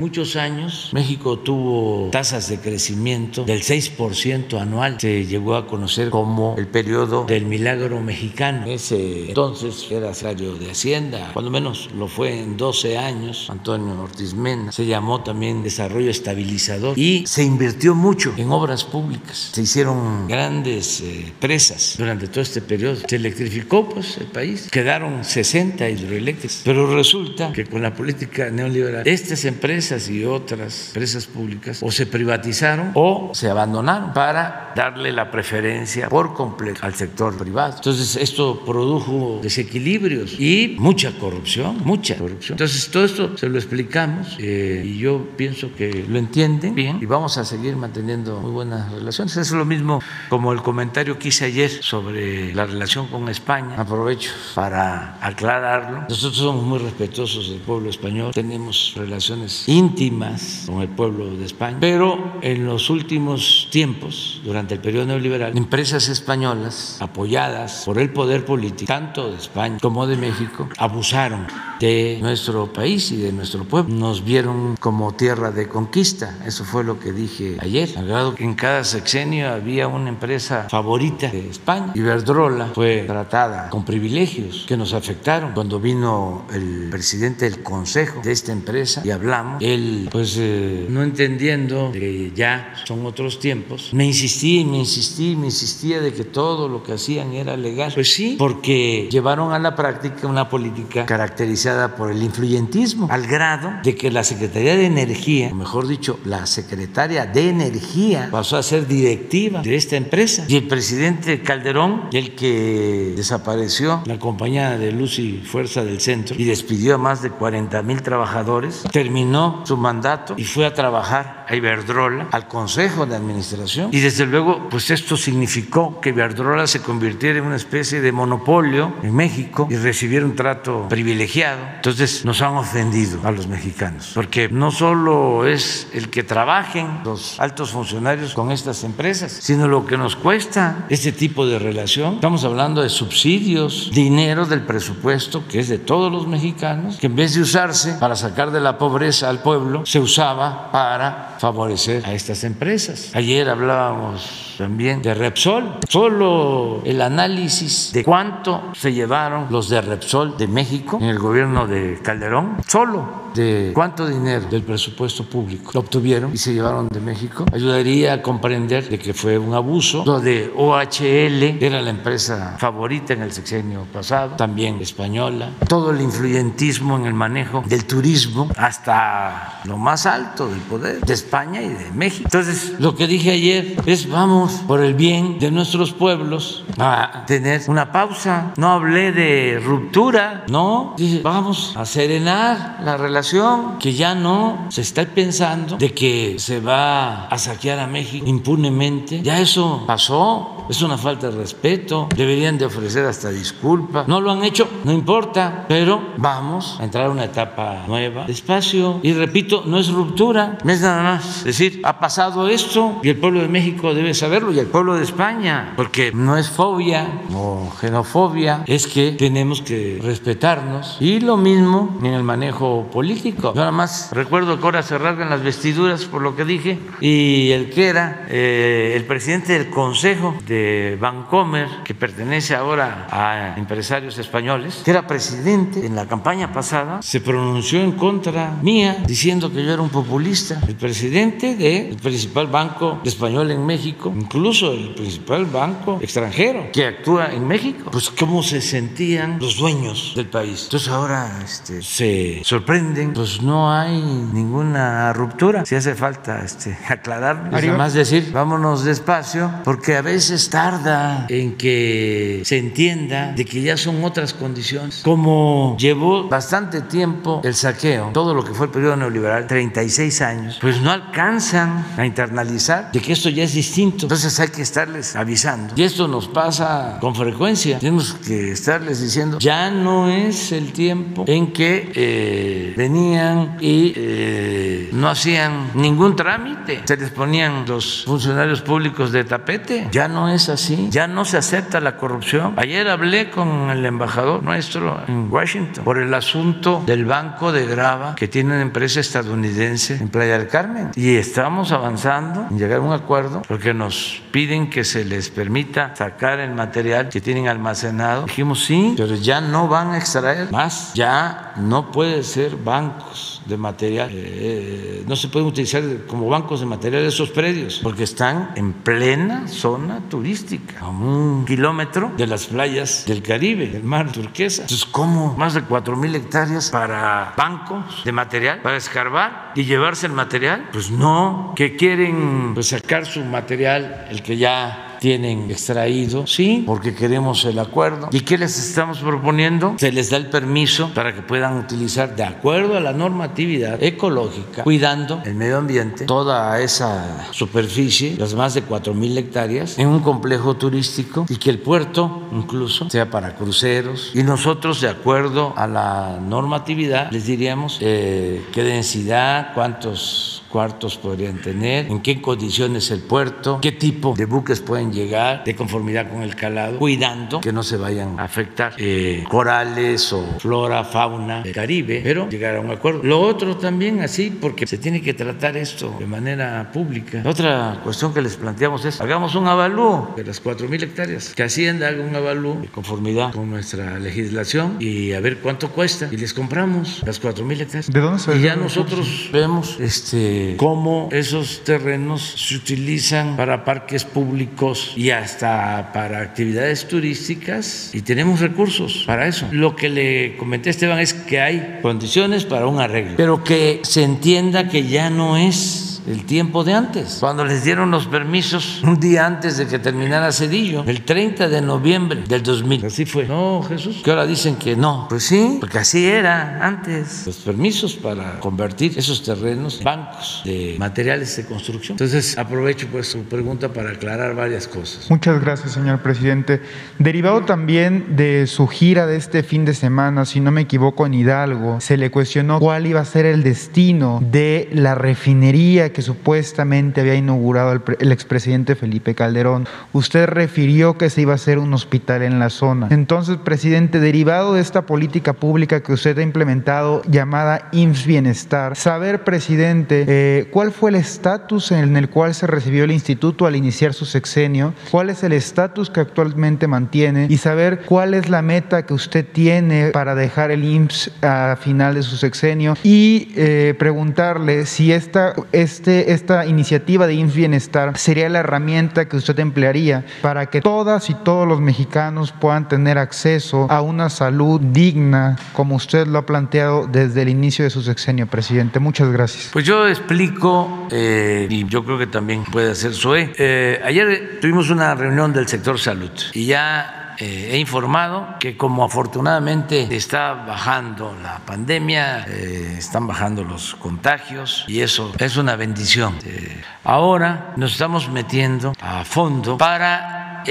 muchos años México tuvo tasas de crecimiento del 6% anual, se llegó a conocer como el periodo del milagro mexicano. Ese entonces era secretario de Hacienda, cuando menos lo fue en 12 años, Antonio Ortiz Mena. Se llamó también desarrollo estabilizador y se invirtió mucho en obras públicas. Se hicieron grandes eh, presas durante todo este periodo. Se electrificó pues el país. Quedaron 60 hidroeléctricas. Pero resulta que con la política neoliberal, estas empresas y otras empresas públicas o se privatizaron o se abandonaron para darle la preferencia por completo al sector privado. Entonces esto produjo desequilibrios y mucha corrupción, mucha corrupción. Entonces todo esto se lo explicamos eh, y yo pienso que lo entienden bien y vamos a seguir manteniendo muy buenas relaciones. Es lo mismo como el comentario que hice ayer sobre la relación con España. Aprovecho para aclararlo. Nosotros somos muy respetuosos del pueblo español, tenemos relaciones íntimas con el pueblo de España, pero en los últimos tiempos, durante el periodo neoliberal, empresas españolas apoyadas por el poder político, tanto de España como de México, abusaron de nuestro país y de nuestro pueblo. Nos vieron como tierra de conquista. Eso fue lo que dije ayer. Al grado que en cada sexenio había una empresa favorita de España. Iberdrola fue tratada con privilegios que nos afectaron. Cuando vino el presidente del consejo de esta empresa y hablamos, él, pues eh, no entendiendo que ya son otros tiempos, me insistí, me insistí, me insistía de que todo lo que hacían era legal. Pues sí, porque llevaron a la práctica una política caracterizada por el influyentismo, al grado de que la Secretaría de Energía, o mejor dicho, la secretaria de Energía, pasó a ser directiva de esta empresa. Y el presidente Calderón, el que desapareció la compañía de luz y fuerza del centro y despidió a más de 40 mil trabajadores, terminó su mandato y fue a trabajar a Iberdrola, al Consejo de Administración. Y desde luego, pues esto significó que Iberdrola se convirtiera en una especie de monopolio en México y recibiera un trato privilegiado. Entonces nos han ofendido a los mexicanos, porque no solo es el que trabajen los altos funcionarios con estas empresas, sino lo que nos cuesta este tipo de relación. Estamos hablando de subsidios, dinero del presupuesto que es de todos los mexicanos, que en vez de usarse para sacar de la pobreza al pueblo, se usaba para favorecer a estas empresas. Ayer hablábamos también de Repsol. Solo el análisis de cuánto se llevaron los de Repsol de México en el gobierno de Calderón, solo de cuánto dinero del presupuesto público lo obtuvieron y se llevaron de México, ayudaría a comprender de que fue un abuso. Lo de OHL era la empresa favorita en el sexenio pasado, también española. Todo el influyentismo en el manejo del turismo hasta lo más alto del poder de España y de México. Entonces, lo que dije ayer es vamos por el bien de nuestros pueblos a tener una pausa. No hablé de ruptura, no, dije vamos a serenar la relación, que ya no se está pensando de que se va a saquear a México impunemente. Ya eso pasó, es una falta de respeto, deberían de ofrecer hasta disculpas. No lo han hecho, no importa, pero vamos a entrar a una etapa nueva, despacio. Y repito, no es ruptura, no es nada más decir, ha pasado esto y el pueblo de México debe saberlo y el pueblo de España, porque no es fobia o xenofobia, es que tenemos que respetarnos. Y lo mismo en el manejo político. Yo nada más recuerdo que ahora se rasgan las vestiduras por lo que dije y el que era eh, el presidente del Consejo de Bancomer, que pertenece ahora a empresarios españoles, que era presidente en la campaña pasada, se pronunció en contra mía diciendo que yo era un populista. El presidente del principal banco español en México, incluso el principal banco extranjero que actúa en México, pues cómo se sentían los dueños del país. Entonces ahora este, se sorprenden, pues no hay ninguna ruptura. Si hace falta este, aclarar, además decir, vámonos despacio, porque a veces tarda en que se entienda de que ya son otras condiciones. Como llevó bastante tiempo el saqueo, todo lo que fue el periodo neoliberal, 36 años, pues no alcanzan a internalizar de que esto ya es distinto. Entonces hay que estarles avisando. Y esto nos pasa con frecuencia. Tenemos que estarles diciendo, ya no es el tiempo en que eh, venían y eh, no hacían ningún trámite. Se les ponían los funcionarios públicos de tapete. Ya no es así. Ya no se acepta la corrupción. Ayer hablé con el embajador nuestro en Washington por el asunto del banco de grava que tiene una empresa estadounidense en Playa del Carmen. Y estamos avanzando en llegar a un acuerdo porque nos piden que se les permita sacar el material que tienen almacenado. Dijimos sí, pero ya no van a extraer más. Ya no puede ser bancos de material. Eh, no se pueden utilizar como bancos de material esos predios porque están en plena zona turística, a un kilómetro de las playas del Caribe, del mar turquesa. Entonces, ¿cómo más de cuatro mil hectáreas para bancos de material, para escarbar y llevarse el material? Pues no, que quieren pues, sacar su material, el que ya tienen extraído, sí, porque queremos el acuerdo. ¿Y qué les estamos proponiendo? Se les da el permiso para que puedan utilizar de acuerdo a la normatividad ecológica, cuidando el medio ambiente, toda esa superficie, las más de 4.000 hectáreas, en un complejo turístico y que el puerto incluso sea para cruceros. Y nosotros, de acuerdo a la normatividad, les diríamos eh, qué densidad, cuántos cuartos podrían tener, en qué condiciones el puerto, qué tipo de buques pueden llegar de conformidad con el calado, cuidando que no se vayan a afectar eh, corales o flora, fauna del Caribe, pero llegar a un acuerdo. Lo otro también así, porque se tiene que tratar esto de manera pública. otra cuestión que les planteamos es, hagamos un avalúo de las 4.000 hectáreas, que Hacienda haga un avalúo de conformidad con nuestra legislación y a ver cuánto cuesta y les compramos las 4.000 hectáreas. ¿De dónde se Y ya nosotros vemos este cómo esos terrenos se utilizan para parques públicos y hasta para actividades turísticas y tenemos recursos para eso. Lo que le comenté a Esteban es que hay condiciones para un arreglo, pero que se entienda que ya no es el tiempo de antes, cuando les dieron los permisos un día antes de que terminara Cedillo, el 30 de noviembre del 2000. Así fue. No, Jesús. Que ahora dicen que no. Pues sí, porque así era antes. Los permisos para convertir esos terrenos en bancos de materiales de construcción. Entonces, aprovecho pues su pregunta para aclarar varias cosas. Muchas gracias, señor presidente. Derivado también de su gira de este fin de semana, si no me equivoco, en Hidalgo, se le cuestionó cuál iba a ser el destino de la refinería que que supuestamente había inaugurado el, el, expresidente Felipe Calderón. Usted refirió que se iba a hacer un hospital en la zona. Entonces, presidente, derivado de esta política pública que usted ha implementado llamada IMSS Bienestar, saber, presidente, eh, cuál fue el estatus en el cual se recibió el instituto al iniciar su sexenio, cuál es el estatus que actualmente mantiene y saber cuál es la meta que usted tiene para dejar el IMSS a final de su sexenio y eh, preguntarle si esta, este este, esta iniciativa de IMSS Bienestar sería la herramienta que usted emplearía para que todas y todos los mexicanos puedan tener acceso a una salud digna, como usted lo ha planteado desde el inicio de su sexenio, presidente. Muchas gracias. Pues yo explico, eh, y yo creo que también puede hacer SOE. Eh, ayer tuvimos una reunión del sector salud y ya eh, he informado que como afortunadamente está bajando la pandemia, eh, están bajando los contagios y eso es una bendición. Eh, ahora nos estamos metiendo a fondo para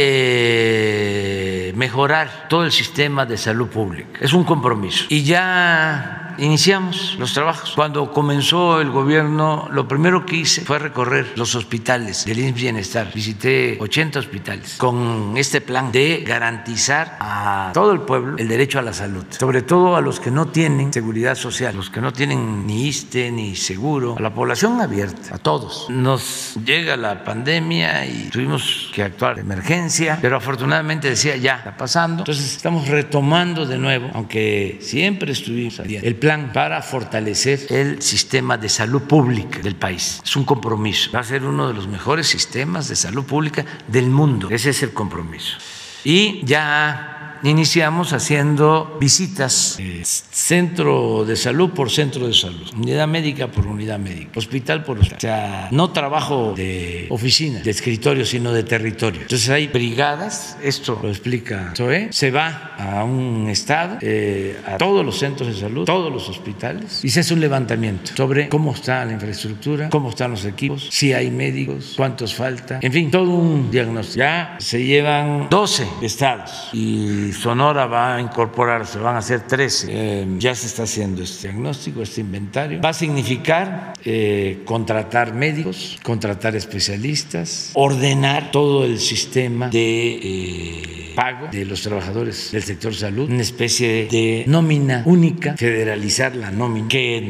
mejorar todo el sistema de salud pública. Es un compromiso. Y ya iniciamos los trabajos. Cuando comenzó el gobierno, lo primero que hice fue recorrer los hospitales del INS Bienestar. Visité 80 hospitales con este plan de garantizar a todo el pueblo el derecho a la salud, sobre todo a los que no tienen seguridad social, los que no tienen ni ISTE ni seguro, a la población abierta, a todos. Nos llega la pandemia y tuvimos que actuar de emergencia, pero afortunadamente decía ya está pasando. Entonces estamos retomando de nuevo, aunque siempre estuvimos el plan plan para fortalecer el sistema de salud pública del país. Es un compromiso. Va a ser uno de los mejores sistemas de salud pública del mundo. Ese es el compromiso. Y ya iniciamos haciendo visitas, eh, centro de salud por centro de salud, unidad médica por unidad médica, hospital por hospital. O sea, no trabajo de oficina, de escritorio, sino de territorio. Entonces hay brigadas, esto lo explica Zoe, se va a un estado, eh, a todos los centros de salud, todos los hospitales, y se hace un levantamiento sobre cómo está la infraestructura, cómo están los equipos, si hay médicos, cuántos falta, en fin, todo un diagnóstico. Ya se llevan 12 estados y Sonora va a incorporarse, van a ser 13. Eh, ya se está haciendo este diagnóstico, este inventario. Va a significar eh, contratar médicos, contratar especialistas, ordenar todo el sistema de eh, pago de los trabajadores del sector salud, una especie de nómina única, federalizar la nómina, que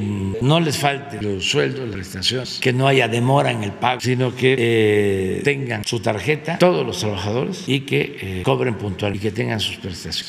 no les falte los sueldos, las prestaciones, que no haya demora en el pago, sino que tengan su tarjeta todos los trabajadores y que cobren puntual y que tengan sus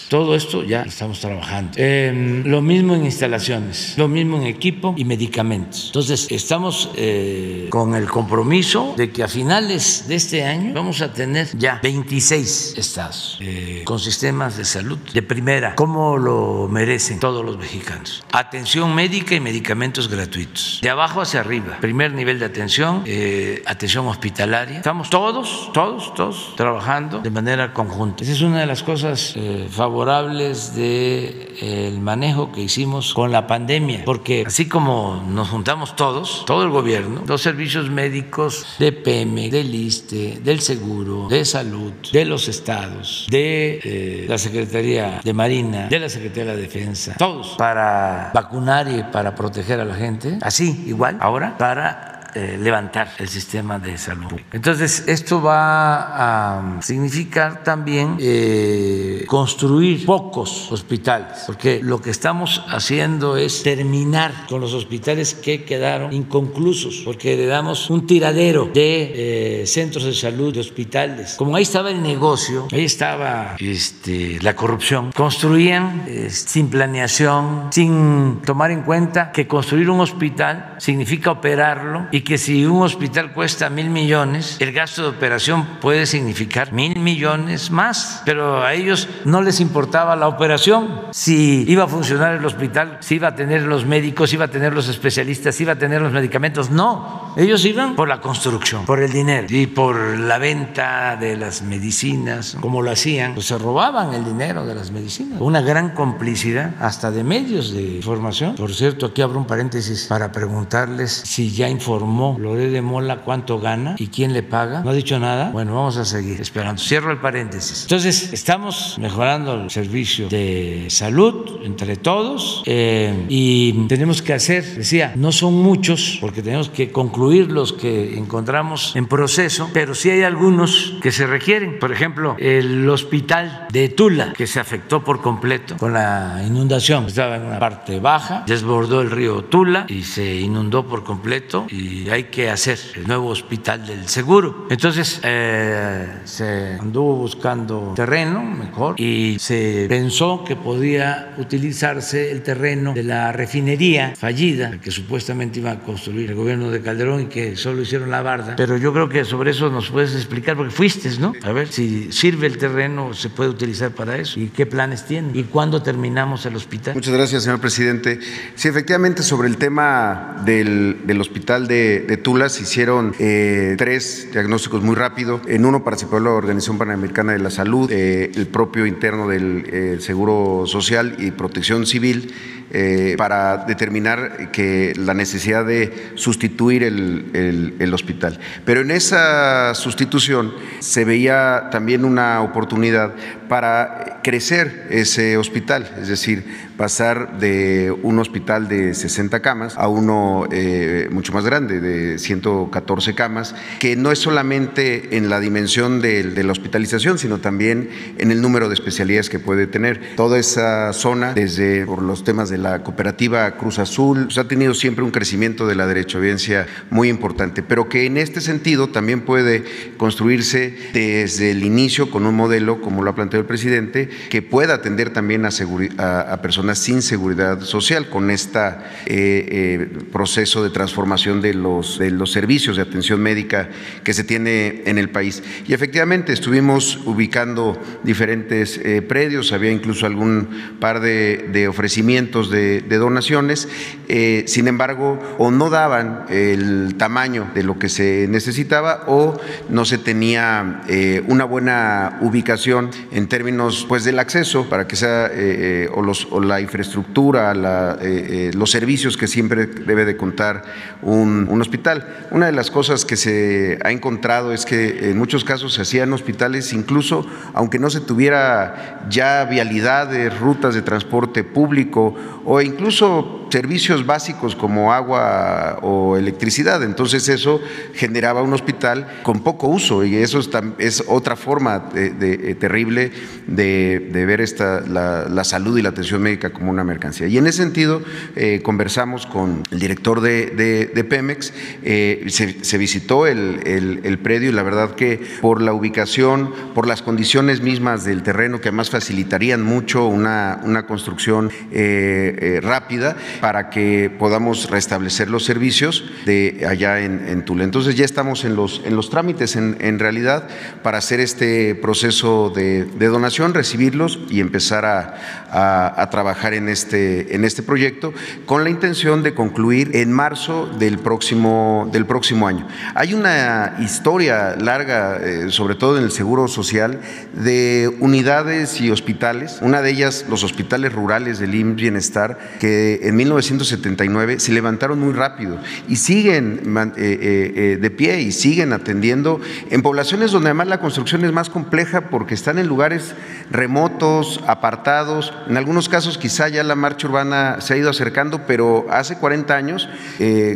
todo esto ya estamos trabajando. Em, lo mismo en instalaciones, lo mismo en equipo y medicamentos. Entonces, estamos eh, con el compromiso de que a finales de este año vamos a tener ya 26 estados. eh, con sistemas de salud de primera, como lo merecen todos los mexicanos. Atención médica y medicamentos gratuitos. De abajo hacia arriba. Primer nivel de atención, eh, atención hospitalaria. Estamos todos, todos, todos trabajando de manera conjunta. Esa es una de las cosas eh, favorables del el manejo que hicimos con la pandemia, porque así como nos juntamos todos, todo el gobierno, los servicios médicos de PEME, del ISTE, del Seguro, de Salud, de los estados, de eh, la Secretaría de Marina, de la Secretaría de la Defensa, todos para vacunar y para proteger a la gente, así igual, ahora para eh, levantar el sistema de salud. Entonces, esto va a significar también eh, construir pocos hospitales, porque lo que estamos haciendo es terminar con los hospitales que quedaron inconclusos, porque le damos un tiradero de eh, centros de salud, de hospitales. Como ahí estaba el negocio, ahí estaba este, la corrupción, construían sin planeación, sin tomar en cuenta que construir un hospital significa operarlo y que si un hospital cuesta mil millones, el gasto de operación puede significar mil millones más, pero a ellos no les importaba la operación, si iba a funcionar el hospital, si iba a tener los médicos, si iba a tener los especialistas, si iba a tener los medicamentos, no, ellos iban por la construcción, por el dinero y por la venta de las medicinas, como lo hacían, pues se robaban el dinero de las medicinas, una gran complicidad hasta de medios de información. Por cierto, aquí abro un paréntesis para preguntarles si ya informó Lore de Mola cuánto gana y quién le paga. No ha dicho nada. Bueno, vamos a seguir esperando. Cierro el paréntesis. Entonces, estamos mejorando el servicio de salud entre todos eh, y tenemos que hacer, decía, no son muchos porque tenemos que concluir los que encontramos en proceso, pero sí hay algunos que se requieren. Por ejemplo, el hospital de Tula, que se afectó por completo con la inundación. Estaba en una parte baja, desbordó el río Tula y se inundó por completo y hay que hacer el nuevo hospital del seguro. Entonces eh, se anduvo buscando terreno mejor y se pensó que podía utilizarse el terreno de la refinería fallida que supuestamente iba a construir el gobierno de Calderón y que solo hicieron la barda. Pero yo creo que sobre eso nos puedes explicar porque fuiste, ¿no? A ver si sirve el terreno, se puede utilizar para eso y qué planes tiene y cuándo terminamos el hospital. Muchas gracias, señor presidente. Sí, efectivamente, sobre el tema del, del hospital de, de Tula se hicieron eh, tres diagnósticos muy rápido. En uno participó la Organización Panamericana de la Salud, eh, el propio interno del eh, Seguro Social y Protección Civil para determinar que la necesidad de sustituir el, el, hospital. Pero en esa sustitución se veía también una oportunidad para crecer ese hospital, es decir, pasar de un hospital de 60 camas a uno eh, mucho más grande, de 114 camas, que no es solamente en la dimensión de, de, la hospitalización, sino también en el número de especialidades que puede tener. Toda esa zona, desde por los temas de la cooperativa Cruz Azul, pues, ha tenido siempre un crecimiento de la derechohabiencia muy importante, pero que en este sentido también puede construirse desde el inicio con un modelo, como lo ha planteado el presidente, que pueda atender también a, a, a personas sin seguridad social con este proceso de transformación de los, de los servicios de atención médica que se tiene en el país. Y efectivamente estuvimos ubicando diferentes eh, predios, había incluso algún par de, ofrecimientos de, donaciones, sin embargo, o no daban el tamaño de lo que se necesitaba o no se tenía una buena ubicación en términos pues del acceso para que sea o, los, o la infraestructura, la, los servicios que siempre debe de contar un, un hospital. Una de las cosas que se ha encontrado es que en muchos casos se hacían hospitales incluso aunque no se tuviera ya vialidades, rutas de transporte público o incluso servicios básicos como agua o electricidad. Entonces eso generaba un hospital con poco uso y eso es, otra forma de, de terrible de, ver esta, la, la, salud y la atención médica como una mercancía. Y en ese sentido eh, conversamos con el director de, Pemex, eh, se, visitó el, el, el predio y la verdad que por la ubicación, por las condiciones mismas del terreno que además facilitarían mucho una, una construcción eh, rápida, para que podamos restablecer los servicios de allá en, Tula. Entonces ya estamos en los, en los trámites en, realidad para hacer este proceso de, donación, recibirlos y empezar a, trabajar en este, en este proyecto con la intención de concluir en marzo del próximo, del próximo año. Hay una historia larga, eh, sobre todo en el Seguro Social, de unidades y hospitales. Una de ellas, los hospitales rurales del IMSS Bienestar, que en 1979 se levantaron muy rápido y siguen eh, eh, de pie y siguen atendiendo en poblaciones donde además la construcción es más compleja porque están en lugares remotos, apartados. En algunos casos quizá ya la marcha urbana se ha ido acercando, pero hace 40 años,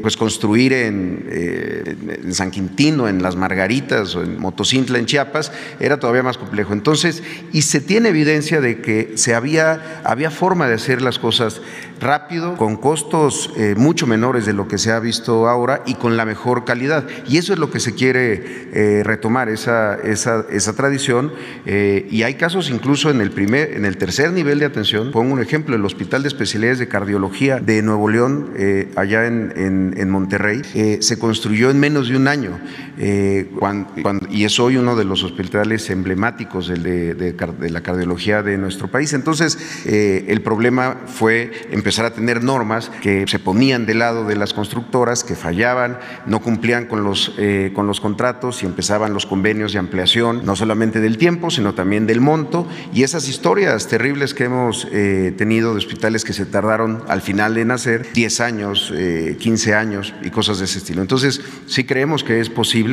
pues construir en, en San Quintino, en Las Margaritas o en Motocintla, en Chiapas, era todavía más complejo. Entonces, y se tiene evidencia de que se había, había forma de hacer las cosas rápido, con costos eh, mucho menores de lo que se ha visto ahora y con la mejor calidad. Y eso es lo que se quiere eh, retomar, esa, esa, tradición. Eh, y hay casos incluso en el, primer, en el tercer nivel de atención. Pongo un ejemplo, el Hospital de Especialidades de Cardiología de Nuevo León, allá en, en, Monterrey, se construyó en menos de un año. Y es hoy uno de los hospitales emblemáticos de, de la cardiología de nuestro país. Entonces, el problema fue empezar empezar a tener normas que se ponían del lado de las constructoras, que fallaban, no cumplían con los, eh, con los contratos y empezaban los convenios de ampliación, no solamente del tiempo, sino también del monto. Y esas historias terribles que hemos eh, tenido de hospitales que se tardaron al final en hacer 10 años, 15 eh, años y cosas de ese estilo. Entonces, sí creemos que es posible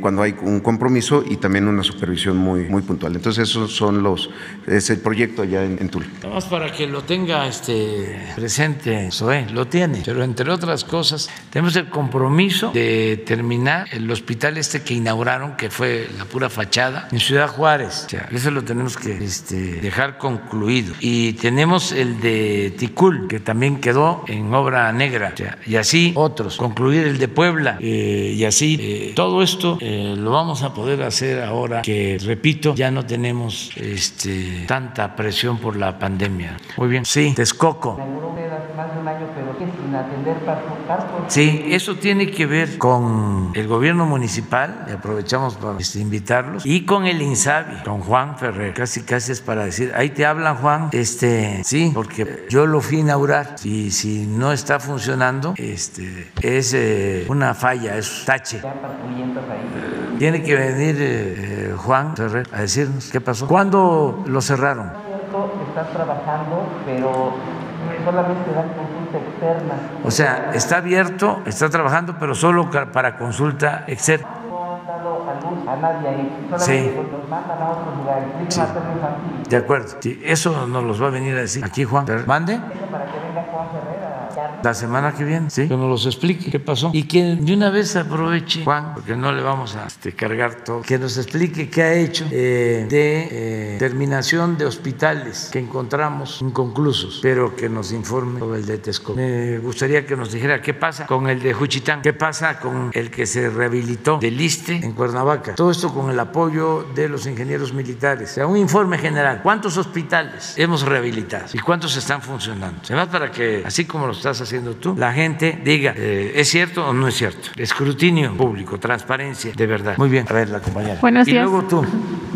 cuando hay un compromiso y también una supervisión muy, muy puntual. Entonces, esos son los, es el proyecto allá en, en Tula. Vamos para que lo tenga este presente Zoé, lo tiene, pero entre otras cosas tenemos el compromiso de terminar el hospital este que inauguraron, que fue la pura fachada, en Ciudad Juárez. eso lo tenemos que este, dejar concluido. Y tenemos el de Ticul, que también quedó en obra negra, y así otros, concluir el de Puebla, eh, y así eh, todo esto eh, lo vamos a poder hacer ahora que, repito, ya no tenemos este, tanta presión por la pandemia. Muy bien, sí, Texcoco más de un año, pero sin atender Sí, eso tiene que ver con el gobierno municipal, y aprovechamos para este, invitarlos, y con el INSABI, con Juan Ferrer. Casi, casi es para decir, ahí te hablan, Juan, este, sí, porque yo lo fui a inaugurar, y si no está funcionando, este, es eh, una falla, es tache. Tiene que venir eh, Juan Ferrer a decirnos qué pasó. ¿Cuándo lo cerraron? Está trabajando, pero solamente dan consulta externa. O sea, está abierto, está trabajando, pero solo para consulta externa. No han dado a nadie ahí, solamente sí. los mandan a otros lugares. Sí. De acuerdo, sí, eso nos los va a venir a decir aquí Juan. ¿Mande? Para que venga Juan Ferrer la semana que viene, ¿sí? Que nos los explique qué pasó. Y que de una vez aproveche, Juan, porque no le vamos a este, cargar todo, que nos explique qué ha hecho eh, de eh, terminación de hospitales que encontramos inconclusos, pero que nos informe sobre el de Texcoco. Me gustaría que nos dijera qué pasa con el de Juchitán, qué pasa con el que se rehabilitó del ISTE en Cuernavaca. Todo esto con el apoyo de los ingenieros militares. O sea, un informe general. ¿Cuántos hospitales hemos rehabilitado y cuántos están funcionando? Además, para que, así como lo estás haciendo tú, la gente diga, eh, ¿es cierto o no es cierto? Escrutinio público, transparencia, de verdad. Muy bien, a ver, la compañera. Buenos días. luego tú.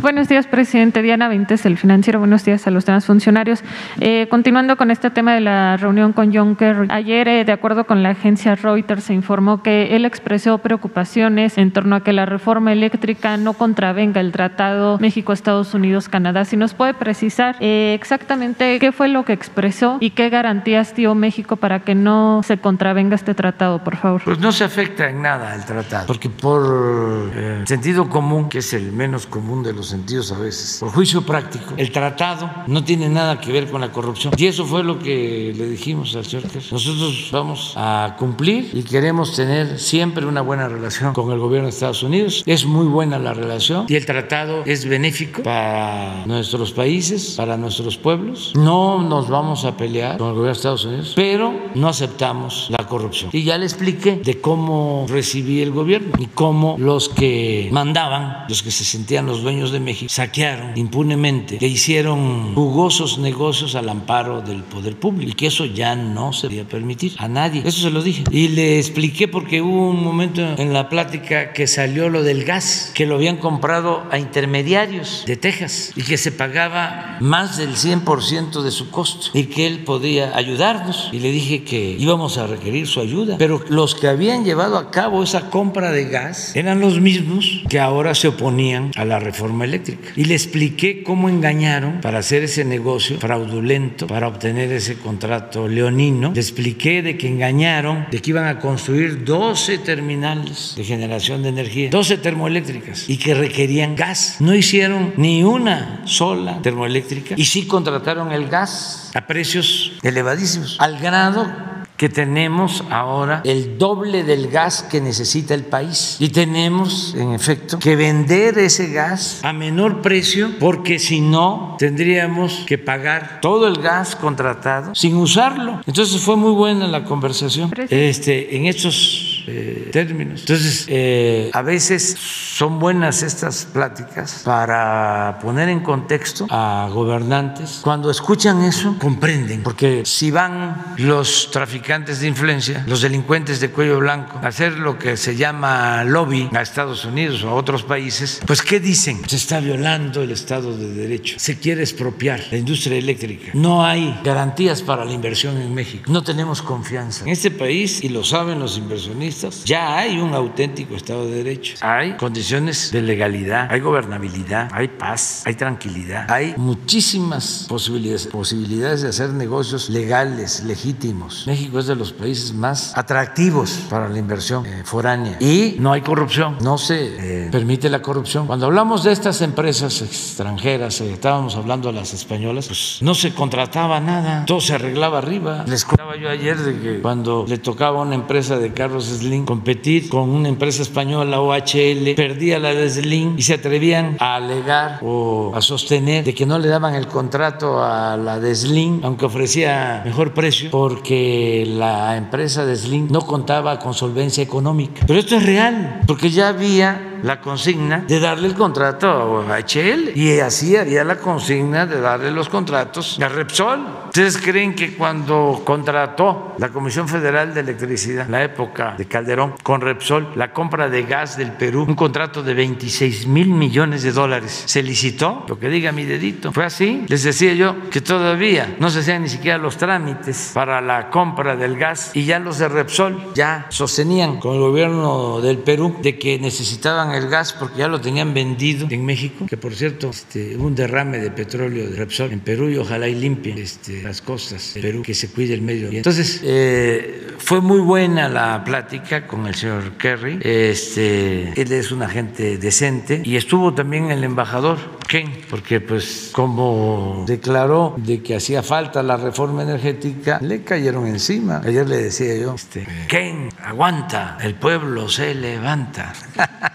Buenos días, presidente. Diana Vintes, el financiero. Buenos días a los demás funcionarios. Eh, continuando con este tema de la reunión con John Kerry. Ayer, eh, de acuerdo con la agencia Reuters, se informó que él expresó preocupaciones en torno a que la reforma eléctrica no contravenga el Tratado México-Estados Unidos-Canadá. Si nos puede precisar exactamente qué fue lo que expresó y qué garantías dio México para que no se contravenga este tratado, por favor? Pues no se afecta en nada el tratado, porque por eh, sentido común, que es el menos común de los sentidos a veces, por juicio práctico, el tratado no tiene nada que ver con la corrupción. Y eso fue lo que le dijimos al señor Kerr. Nosotros vamos a cumplir y queremos tener siempre una buena relación con el gobierno de Estados Unidos. Es muy buena la relación y el tratado es benéfico para nuestros países, para nuestros pueblos. No nos vamos a pelear con el gobierno de Estados Unidos, pero no aceptamos la corrupción. Y ya le expliqué de cómo recibí el gobierno y cómo los que mandaban, los que se sentían los dueños de México, saquearon impunemente, que hicieron jugosos negocios al amparo del poder público y que eso ya no se podía permitir a nadie. Eso se lo dije. Y le expliqué porque hubo un momento en la plática que salió lo del gas, que lo habían comprado a intermediarios de Texas y que se pagaba más del 100% de su costo y que él podía ayudarnos. Y le dije que íbamos a requerir su ayuda. Pero los que habían llevado a cabo esa compra de gas eran los mismos que ahora se oponían a la reforma eléctrica. Y le expliqué cómo engañaron para hacer ese negocio fraudulento, para obtener ese contrato leonino. Le expliqué de que engañaron, de que iban a construir 12 terminales de generación de energía, 12 termoeléctricas y que requerían gas. No hicieron ni una sola termoeléctrica y sí contrataron el gas a precios elevadísimos, al grado que tenemos ahora el doble del gas que necesita el país. Y tenemos en efecto que vender ese gas a menor precio porque si no tendríamos que pagar todo el gas contratado sin usarlo. Entonces fue muy buena la conversación. Este, en estos eh, términos. Entonces, eh, a veces son buenas estas pláticas para poner en contexto a gobernantes. Cuando escuchan eso, comprenden, porque si van los traficantes de influencia, los delincuentes de cuello blanco, a hacer lo que se llama lobby a Estados Unidos o a otros países, pues ¿qué dicen? Se está violando el Estado de Derecho, se quiere expropiar la industria eléctrica, no hay garantías para la inversión en México, no tenemos confianza. En este país, y lo saben los inversionistas, ya hay un auténtico Estado de Derecho, hay condiciones de legalidad, hay gobernabilidad, hay paz, hay tranquilidad, hay muchísimas posibilidades, posibilidades de hacer negocios legales, legítimos. México es de los países más atractivos para la inversión eh, foránea y no hay corrupción, no se eh, permite la corrupción. Cuando hablamos de estas empresas extranjeras, eh, estábamos hablando de las españolas, pues no se contrataba nada, todo se arreglaba arriba. Les contaba yo ayer de que cuando le tocaba a una empresa de Carlos Slim competir con una empresa española OHL, perdía la de Slim y se atrevían a alegar o a sostener de que no le daban el contrato a la de Slim, aunque ofrecía mejor precio, porque la empresa de Slim no contaba con solvencia económica. Pero esto es real, porque ya había la consigna de darle el contrato a HL y así había la consigna de darle los contratos a Repsol. ¿Ustedes creen que cuando contrató la Comisión Federal de Electricidad, la época de Calderón, con Repsol, la compra de gas del Perú, un contrato de 26 mil millones de dólares, se licitó? Lo que diga mi dedito. Fue así. Les decía yo que todavía no se hacían ni siquiera los trámites para la compra del gas y ya los de Repsol ya sostenían con el gobierno del Perú de que necesitaban el gas porque ya lo tenían vendido en México, que por cierto este, un derrame de petróleo de Repsol en Perú y ojalá y limpien este, las costas de Perú, que se cuide el medio ambiente. Entonces, eh, fue muy buena la plática con el señor Kerry. Este, él es un agente decente y estuvo también el embajador Ken, porque pues como declaró de que hacía falta la reforma energética, le cayeron encima. Ayer le decía yo, este, Ken, aguanta, el pueblo se levanta.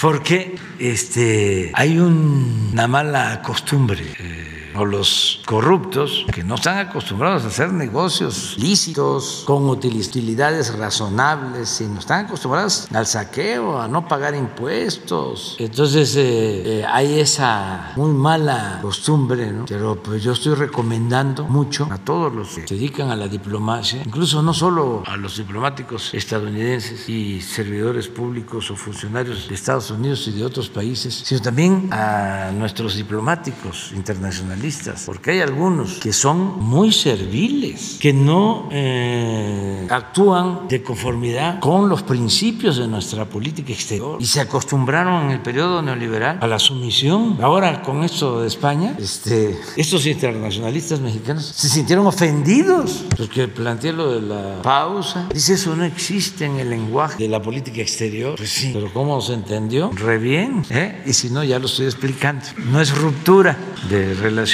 Porque este, hay una mala costumbre. eh, o los corruptos que no están acostumbrados a hacer negocios lícitos con utilidades razonables, sino están acostumbrados al saqueo, a no pagar impuestos. Entonces eh, eh, hay esa muy mala costumbre, ¿no? Pero pues yo estoy recomendando mucho a todos los que se dedican a la diplomacia, incluso no solo a los diplomáticos estadounidenses y servidores públicos o funcionarios de Estados Unidos y de otros países, sino también a nuestros diplomáticos internacionalistas porque hay algunos que son muy serviles, que no eh, actúan de conformidad con los principios de nuestra política exterior y se acostumbraron en el periodo neoliberal a la sumisión. Ahora con esto de España, este, estos internacionalistas mexicanos se sintieron ofendidos porque planteé lo de la pausa. Dice eso no existe en el lenguaje de la política exterior. Pues sí, pero ¿cómo se entendió? Re bien, ¿eh? Y si no, ya lo estoy explicando. No es ruptura de relación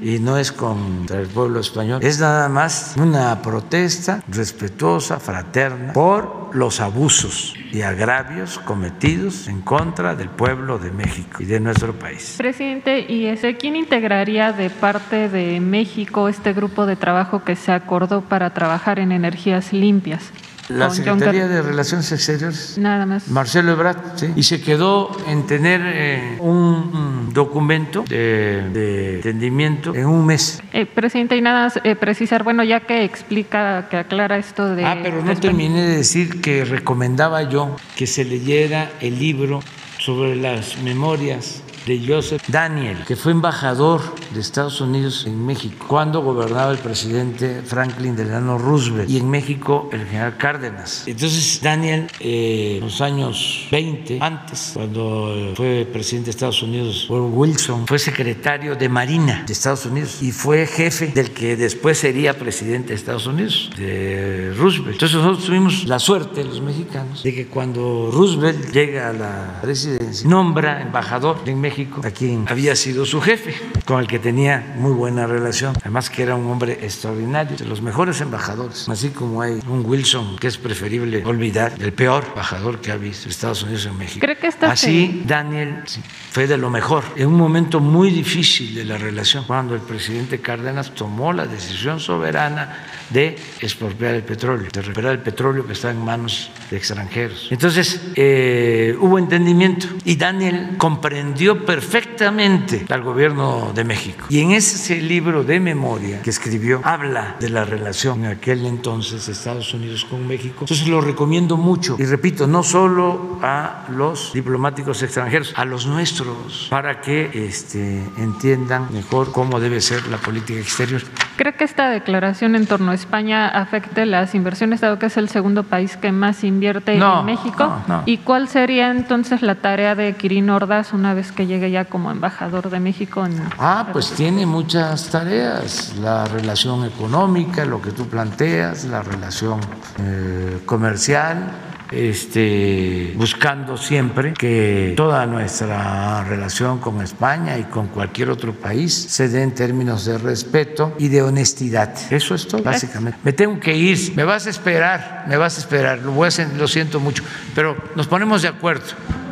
y no es contra el pueblo español, es nada más una protesta respetuosa, fraterna, por los abusos y agravios cometidos en contra del pueblo de México y de nuestro país. Presidente, ¿y ese, quién integraría de parte de México este grupo de trabajo que se acordó para trabajar en energías limpias? La Secretaría de Relaciones Exteriores. Nada más. Marcelo Ebrard, sí. Y se quedó en tener eh, un documento de, de entendimiento en un mes. Eh, presidente, y nada más eh, precisar, bueno, ya que explica, que aclara esto de... Ah, pero no terminé de decir que recomendaba yo que se leyera el libro sobre las memorias de Joseph Daniel, que fue embajador de Estados Unidos en México cuando gobernaba el presidente Franklin Delano Roosevelt y en México el general Cárdenas. Entonces Daniel, eh, en los años 20, antes, cuando fue presidente de Estados Unidos, Wilson, fue secretario de Marina de Estados Unidos y fue jefe del que después sería presidente de Estados Unidos, de Roosevelt. Entonces nosotros tuvimos la suerte, los mexicanos, de que cuando Roosevelt llega a la presidencia, nombra embajador en México a quien había sido su jefe, con el que tenía muy buena relación. Además que era un hombre extraordinario, de los mejores embajadores. Así como hay un Wilson que es preferible olvidar, el peor embajador que ha visto Estados Unidos en México. ¿Cree que esta Así Daniel sí, fue de lo mejor, en un momento muy difícil de la relación, cuando el presidente Cárdenas tomó la decisión soberana de expropiar el petróleo, de recuperar el petróleo que está en manos de extranjeros. Entonces, eh, hubo entendimiento y Daniel comprendió perfectamente al gobierno de México. Y en ese libro de memoria que escribió, habla de la relación en aquel entonces de Estados Unidos con México. Entonces lo recomiendo mucho. Y repito, no solo a los diplomáticos extranjeros, a los nuestros, para que este, entiendan mejor cómo debe ser la política exterior. ¿Cree que esta declaración en torno España afecte las inversiones, dado que es el segundo país que más invierte No, en México? no, no. ¿Y cuál sería entonces la tarea de Quirino Ordaz una vez que llegue ya como embajador de México? En... Ah, pues tiene muchas tareas, la relación económica, lo que tú planteas, la relación eh, comercial, este, buscando siempre que toda nuestra relación con España y con cualquier otro país se dé en términos de respeto y de honestidad. Eso es todo, básicamente. Me tengo que ir, me vas a esperar, me vas a esperar, lo, voy a lo siento mucho, pero nos ponemos de acuerdo.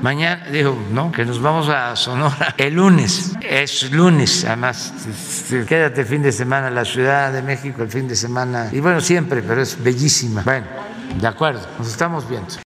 Mañana, dijo, no, que nos vamos a Sonora el lunes. Es lunes, además. este, Quédate fin de semana en la Ciudad de México, el fin de semana. Y bueno, siempre, pero es bellísima. Bueno, de acuerdo, nos estamos viendo.